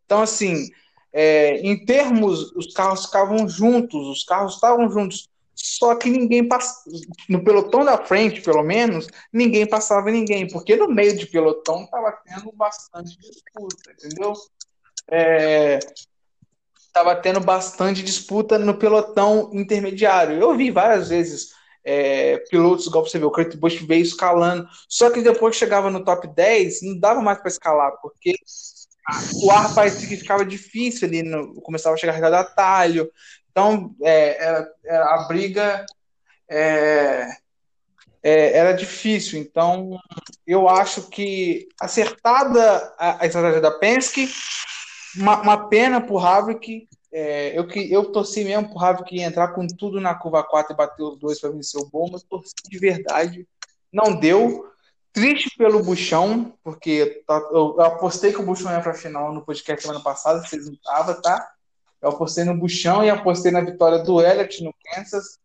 Então assim, é, em termos, os carros ficavam juntos, os carros estavam juntos, só que ninguém passava, no pelotão da frente, pelo menos, ninguém passava ninguém, porque no meio de pelotão estava tendo bastante disputa, entendeu? É, estava tendo bastante disputa no pelotão intermediário. Eu vi várias vezes é, pilotos, igual você vê, o Kurt Busch veio escalando, só que depois chegava no top 10, não dava mais para escalar, porque o ar parecia que ficava difícil ali, no, começava a chegar a atalho. Então, é, era, era a briga é, é, era difícil. Então, eu acho que acertada a, a estratégia da Penske, uma, uma pena para o Havrick. É, eu, que, eu torci mesmo para o Havrick entrar com tudo na curva 4 e bater os dois para vencer o bom, mas torci de verdade. Não deu. Triste pelo Buchão, porque eu, eu apostei que o Buchão ia para a final no podcast semana passada, vocês não estavam, tá? Eu apostei no Buchão e apostei na vitória do Elliott no Kansas.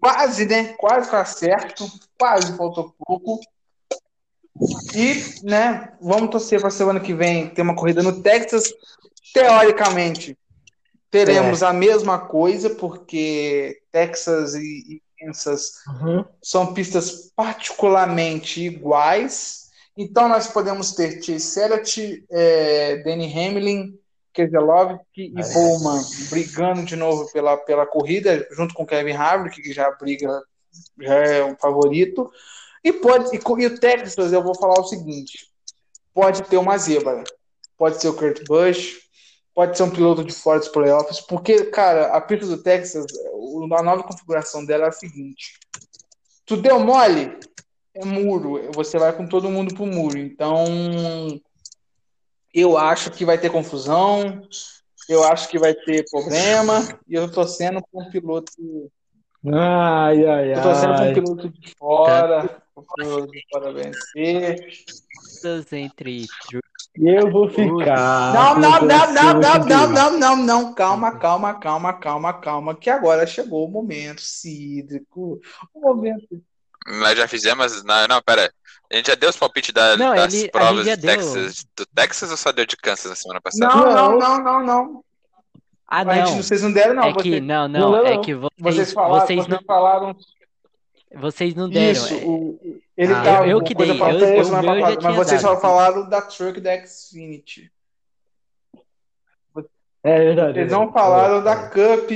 Quase, né? Quase que acerto. Quase, faltou pouco. E, né, vamos torcer para semana que vem ter uma corrida no Texas. Teoricamente, teremos a mesma coisa, porque Texas e, e Kansas Uhum. são pistas particularmente iguais. Então nós podemos ter Chase Elliott, é, Danny Hamlin, Keselowski e Bowman brigando de novo pela, pela corrida, junto com Kevin Harvick, que já briga, já é um favorito. E pode e, e o Texas, eu vou falar o seguinte: pode ter uma zebra, pode ser o Kurt Busch, pode ser um piloto de fora dos playoffs, porque, cara, a pista do Texas, a nova configuração dela é a seguinte: tu deu mole, é muro, você vai com todo mundo pro muro. Então, eu acho que vai ter confusão, eu acho que vai ter problema, e eu tô com um piloto, Ai, ai, tô torcendo com um ai. piloto de fora, com um piloto de fora vencer. entre Eu vou ficar. Não, não, não, não, não, não, não, não, não, calma, calma, calma, calma, calma, que agora chegou o momento cídrico, o momento Nós já fizemos. Não, não, pera. A gente já deu os palpites da- Não, das ele- provas deu. Texas. Do Texas ou só deu de Kansas na semana passada? Não, não, Não. não, não, não. Ah, A gente- não. vocês não deram, não. É que vocês, não, não, Não, não, é não. que vocês, vocês falaram, vocês vocês não, falaram vocês não deram. isso. é. o- ele Ah, tá eu- eu que dei, eu- eu- eu mas tinha vocês dado. só falaram da Truck da Xfinity. É verdade. Vocês é não falaram da Cup.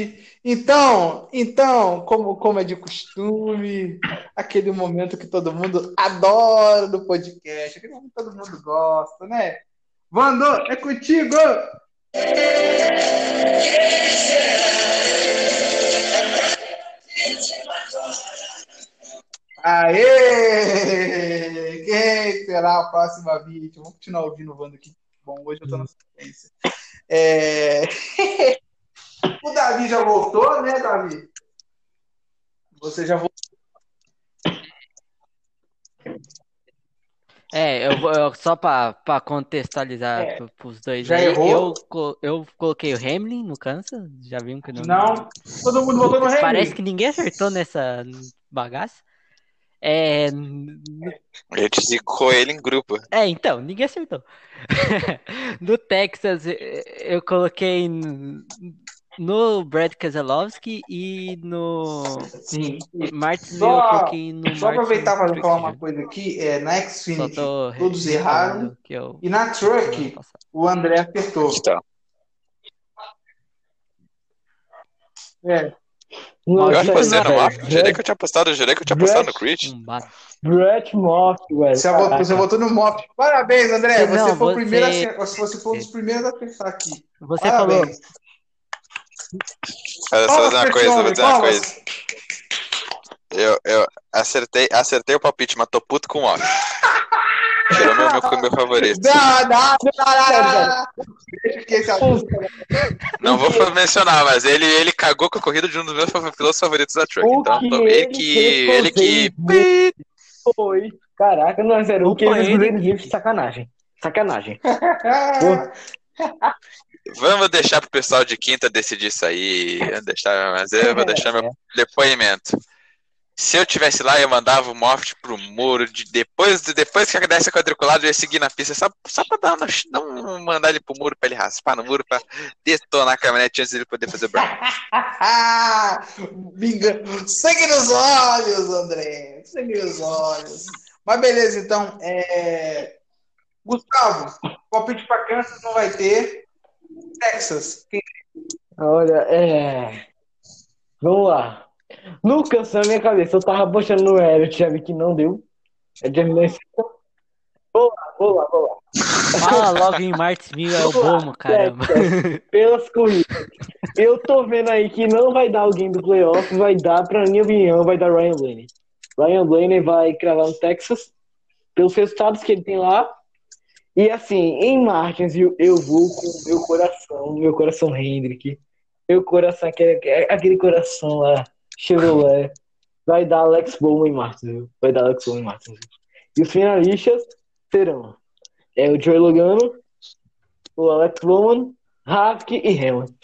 Então, então, como, como é de costume, aquele momento que todo mundo adora do podcast, aquele momento que todo mundo gosta, né? Vando, é contigo! Aê! Quem será a próxima vítima? Vamos continuar ouvindo o Vando aqui. Bom, hoje eu tô na sequência. É... o Davi já voltou, né, Davi? Você já voltou. É, eu, vou- eu- só pra, pra contextualizar É. pro- pros dois Já aí, errou? eu, eu coloquei o Hamlin no Kansas, já viram que não. Não, todo mundo voltou no Hamilton. Parece que ninguém acertou nessa bagaça. É, gente zicou ele em grupo. é, então, ninguém acertou. No Texas, eu coloquei no Brad Keselowski e no Sim. Martinsville, Só- eu coloquei no Só aproveitar para Martin falar uma coisa aqui, é, na Xfinity, tô todos erraram. que eu- e na Truck, o André acertou. Então, É, Nossa, eu apostei no velho. Moffitt. Jurei que eu tinha apostado, eu jurei que eu tinha apostado no Creed. Bate. Brett Moff, velho. você, votou, você votou no Mop. Parabéns, André. Não, você foi o você- primeiro a você foi um dos primeiros a acertar aqui. Você falou, Parabéns. Olha só, vou dizer uma coisa, vou dizer uma coisa. Eu, eu acertei, acertei o palpite, mas tô puto com o off. Tirou meu, meu, meu favorito. Não, não, não, não, não, vou mencionar, mas ele, ele cagou com a corrida de um dos meus pilotos favoritos da Truck. Então ele que. Ele que. Foi. Caraca, não é sério. O que ele fez com sacanagem. Sacanagem. Vamos deixar pro pessoal de quinta decidir isso aí. Deixar, mas eu vou deixar meu depoimento. Se eu tivesse lá, eu mandava o Moft pro muro. De, depois, depois que desse quadriculado, eu ia seguir na pista só, só pra dar, não mandar ele pro muro, pra ele raspar no muro, pra detonar a caminhonete antes dele poder fazer o. Vinga- Sangue nos olhos, André. Sangue nos olhos. Mas beleza, então. é, Gustavo, palpite pra Kansas não vai ter. Texas. Olha, é. Vamos lá. No canção na minha cabeça, eu tava apostando no Elliot, já vi que não deu. É terminou em segundo. Vou lá, vou lá, vou lá. fala logo em Martinsville é o Bomo, caramba. Pelas corridas. Eu tô vendo aí que não vai dar alguém do playoff, vai dar, pra minha opinião, vai dar Ryan Blaney. Ryan Blaney vai cravar no Texas, pelos resultados que ele tem lá. E assim, em Martins, eu, eu vou com o meu coração, meu coração Hendrick. Meu coração, aquele, aquele coração lá, Chevrolet. Vai dar Alex Bowman em Martins, vai dar Alex Bowman em Martins. E os finalistas serão é o Joey Logano, o Alex Bowman, Havk e Hamlin.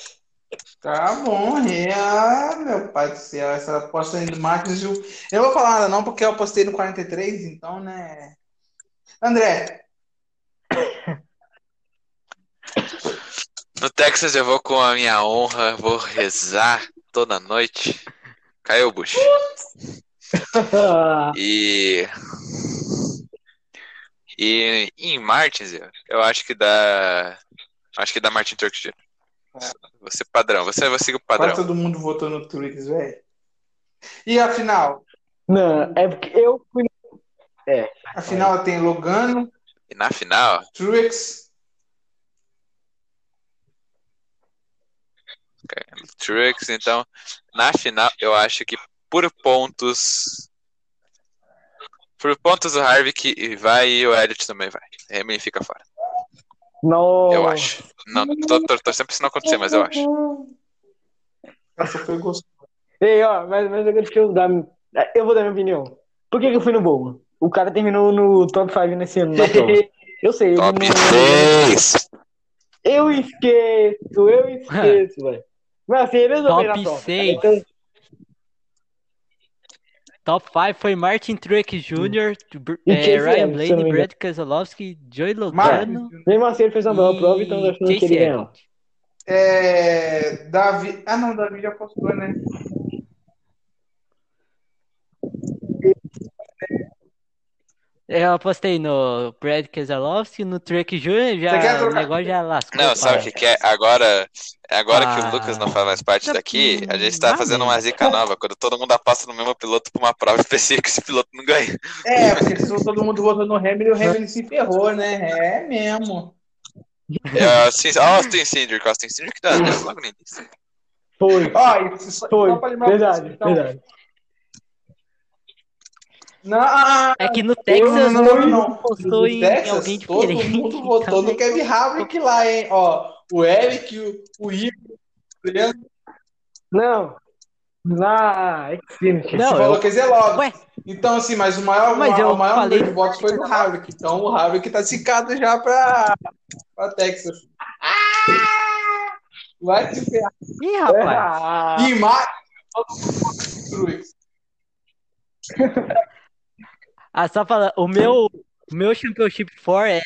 Tá bom, é. Ah, meu pai do céu, essa aposta do Martins. Eu não vou falar nada, não, porque eu apostei no 43, então, né. André, No Texas eu vou com a minha honra, vou rezar toda noite. Caiu o Bush. E. E em Martins, eu, acho que dá. Acho que dá Martin Turks Jr. Você padrão, você vai seguir o Quase padrão. todo mundo votou no Twix, velho. E a final? Não, é porque eu fui. A final tem Logano, E na final, Truex, Truex, então, na final, eu acho que por pontos. Por pontos o Harvick vai e o Elliott também vai. Hamilton fica fora. Não. Eu acho. Não, tô, tô, tô sempre isso não acontecer, mas eu acho. Essa foi gostosa. Ei, ó, mas, mas deixa eu dar. Eu vou dar minha opinião. Por que, que eu fui no Bowman? O cara terminou no top 5 nesse ano. Eu sei, ele Top não. 6! Eu esqueço, eu esqueço, velho. Mas assim, ele Top prova. seis. Então, Top 5 foi Martin Truex Jr., eh, Chase Ryan Blaney, Brad Keselowski, Joey Logano mesmo assim, ele fez uma boa prova, então eu acho que e Chase ganhar. Elliott. É, Davi. Ah, não, Davi já postou, né? Eu apostei no Brad Keselowski, no Truex Jr., já, o negócio já lascou. Não, sabe o que, que é? Agora, agora que Ah. o Lucas não faz mais parte daqui, a gente tá Ah, fazendo uma zica nova. Quando todo mundo aposta no mesmo piloto pra uma prova específica, esse piloto não ganha. É, porque se todo mundo votou no Hamilton, o Hamilton se ferrou, né? É mesmo. É, assim, Austin Cinder, Austin Cinder que dá, deixa logo no início. Foi, Ó, e só, foi. só Verdade, então, verdade. Não, É que no Texas não, não, não, não. postou No em Texas, alguém todo diferente. mundo votou no então- Kevin Harvick lá, hein? Ó, o Eric, o, o Ivo, o Leandro, Não. Na Xfinity. Não, você eu- falou que é logo. Ué, Então, assim, mas o maior, Mas o maior falei- número de votos foi do Harvick. Então, o Harvick tá zicado já pra, pra Texas. Ah! Vai te ferrar. ih, rapaz. Ah, E mais. Ah, só falando, o meu, o meu Championship 4 é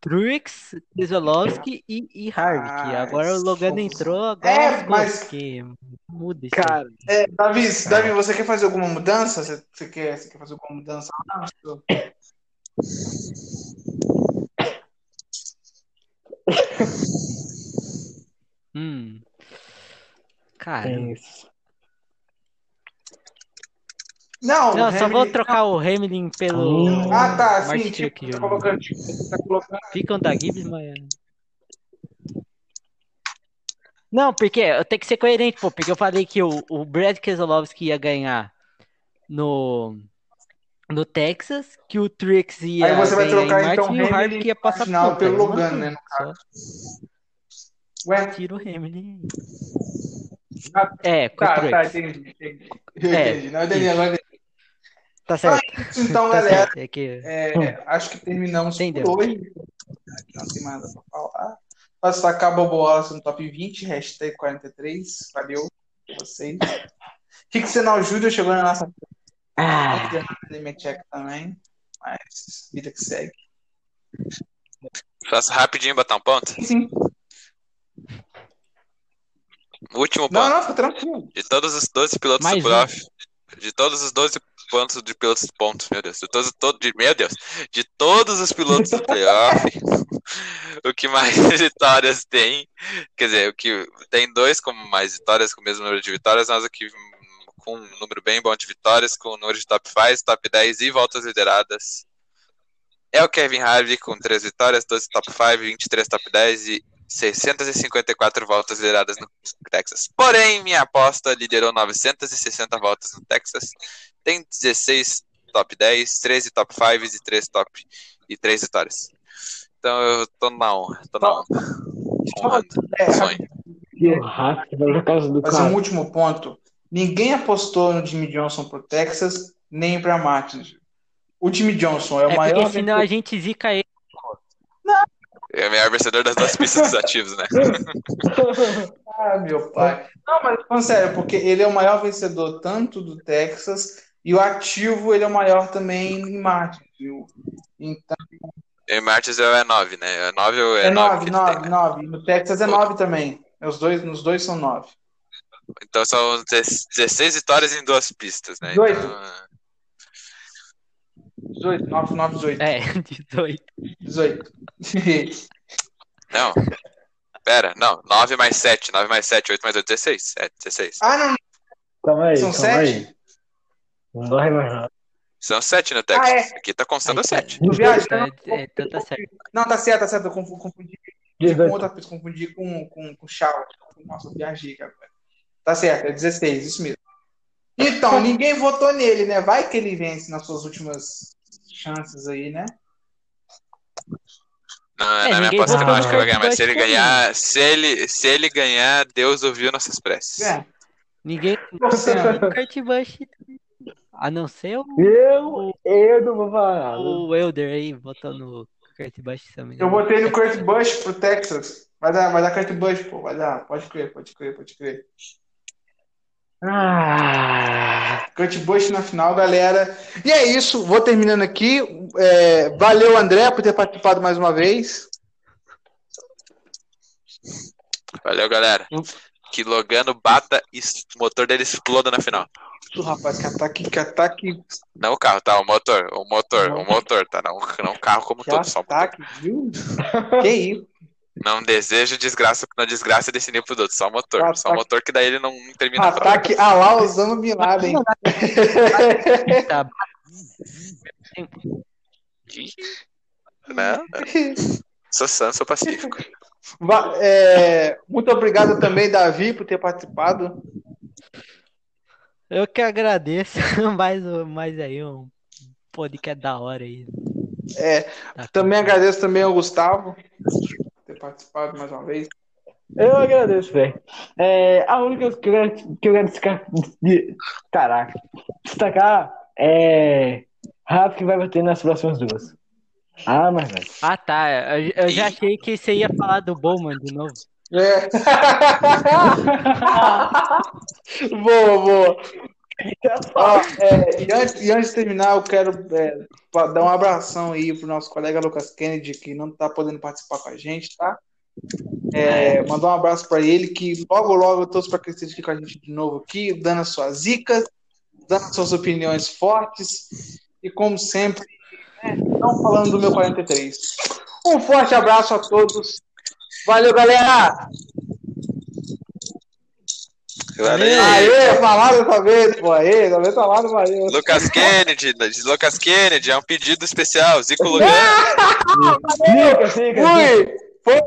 Truex, Keselowski e, e Harvick. Ah, Agora o Logano isso. entrou, agora É, mas- porque muda isso cara, É, Davi, Davi, você quer fazer alguma mudança? Você, você quer, você quer fazer alguma mudança? Hum. Cara, tem isso. Não, não, só vou Hamilton- trocar o Hamlin pelo Hum. Ah, tá, Martin sim, tipo, tá colocando, tipo, tá colocando. Ficam da Gibbs, mas. Não, porque eu tenho que ser coerente, pô, porque eu falei que o, o Brad Keselowski ia ganhar no, no Texas, que o Truex ia Aí você vai ganhar trocar, em então, Martin e o Hamilton ia passar final pelo Logano, mantém, né, Ué, tira o Hamilton. Ah, É, com o tá, tá, entendi. entendi. Eu É, entendi. Não, entendi, agora. Tá certo, Então, tá galera, certo. É que... é, acho que terminamos Entendeu. por hoje. Não tem mais nada pra falar. Para destacar Bobo Wallace no top 20, hashtag 43. Valeu vocês. Rick Senal Júnior chegou na nossa Ah, check também. Mas vida que segue. Faço rapidinho botar um ponto. Sim. Último Não, ponto. não, fica tranquilo. De todos os 12 pilotos Mais do um. playoff, de todos os 12 pontos de pilotos pontos, meu Deus, de todos, todo, de, meu Deus, de todos os pilotos do playoff, o que mais vitórias tem, quer dizer, o que tem dois com mais vitórias, com o mesmo número de vitórias, que hum, com um número bem bom de vitórias, com o número de top 5, top 10 e voltas lideradas. É o Kevin Harvick com 3 vitórias, 12 top 5, 23 top 10 e 654 voltas lideradas no Texas. Porém, minha aposta liderou 960 voltas no Texas. Tem 16 top 10, 13 top 5 e 3 top e 3 vitórias. Então eu tô na honra, tô na honra. Honrando. É, Sonho. Mas um último ponto. Ninguém apostou no Jimmy Johnson pro Texas, nem pra Martins. O Jimmy Johnson é o É maior. porque senão a gente zica ele. É o melhor vencedor das duas pistas dos ativos, né? Ah, meu pai. Não, mas falando sério, porque ele é o maior vencedor tanto do Texas e o ativo ele é o maior também em Martins, viu? Então, E Martinsville é 9, né? É 9 ou é, É 9? 9, que ele tem, 9, né? 9. No Texas é 9 também. Os dois, nos dois são 9. Então são 16 vitórias em duas pistas, né? 18. Então, é, 18, 9, 9, 18. É, 18. 18. não. Pera, não. 9 mais 7. 9 mais 7, 8 mais 8, 16. É, 16. ah, não, Calma aí, São calma sete? aí. Não dói mais nada. São 7 no Texas. Ah, é. Aqui tá constando Aí, 7. Eu viajo. É, é, então tá certo. Não, tá certo, tá certo. Eu confu- confundi com 18. outra coisa, confundi com, com, com Shaw. Nossa, eu viajei, cara. Tá certo, é 16, isso mesmo. Então, ninguém votou nele, né? Vai que ele vence nas suas últimas chances aí, né? Não, É, na minha ninguém aposta que eu não acho que ele vai ganhar, mas se ele ganhar, se ele, se ele ganhar, Deus ouviu nossas preces. É. Ninguém Torcendo. Kurt Busch. A não ser o, Eu, eu não vou falar o Elder aí, no Kurt Busch também. Eu botei no Kurt Busch pro Texas. Vai dar, vai dar Kurt Busch, pô. Vai dar. Pode crer, pode crer, pode crer. Ah, Kurt Busch na final, galera. E é isso, vou terminando aqui. É, valeu, André, por ter participado mais uma vez. Valeu, galera. Que Logano bata e o motor dele exploda na final. Isso, rapaz, que ataque, que ataque, Não o carro, tá? O motor, o motor, o motor, tá? Não, não o carro como que todo, só o motor. ataque, viu? Que isso? Não desejo desgraça, não desgraça desse nível pro outro, só o motor. Ah, Só o motor que daí ele não termina. Ataque a lá Osama Bin Laden. Não, sou sã, sou pacífico. É, muito obrigado também, Davi, por ter participado. Eu que agradeço. mais, um- mais aí um podcast da hora aí. É, Tá também agradeço também ao Gustavo por ter participado mais uma vez. eu agradeço, velho. É, a única coisa que eu quero, que eu quero destacar, de- caraca, destacar é Rafa que vai bater nas próximas duas. Ah, mas vai. Ah, tá. Eu, eu já achei que você ia falar do Bowman de novo. É. boa, boa. É, e, antes, e antes de terminar, eu quero é, dar um abração aí pro nosso colega Lucas Kennedy, que não tá podendo participar com a gente, tá? É, mandar um abraço para ele, que logo, logo eu torço para que ele esteja aqui com a gente de novo aqui, dando as suas dicas, dando as suas opiniões fortes, e como sempre, né, não falando do meu 43. Um forte abraço a todos. Valeu, galera! Valeu. Aê, falaram dessa vez, pô. Aê, dessa vez falaram, valeu. Lucas Kennedy, Lucas Kennedy, é um pedido especial. Zico Lugano. Fui! Foi,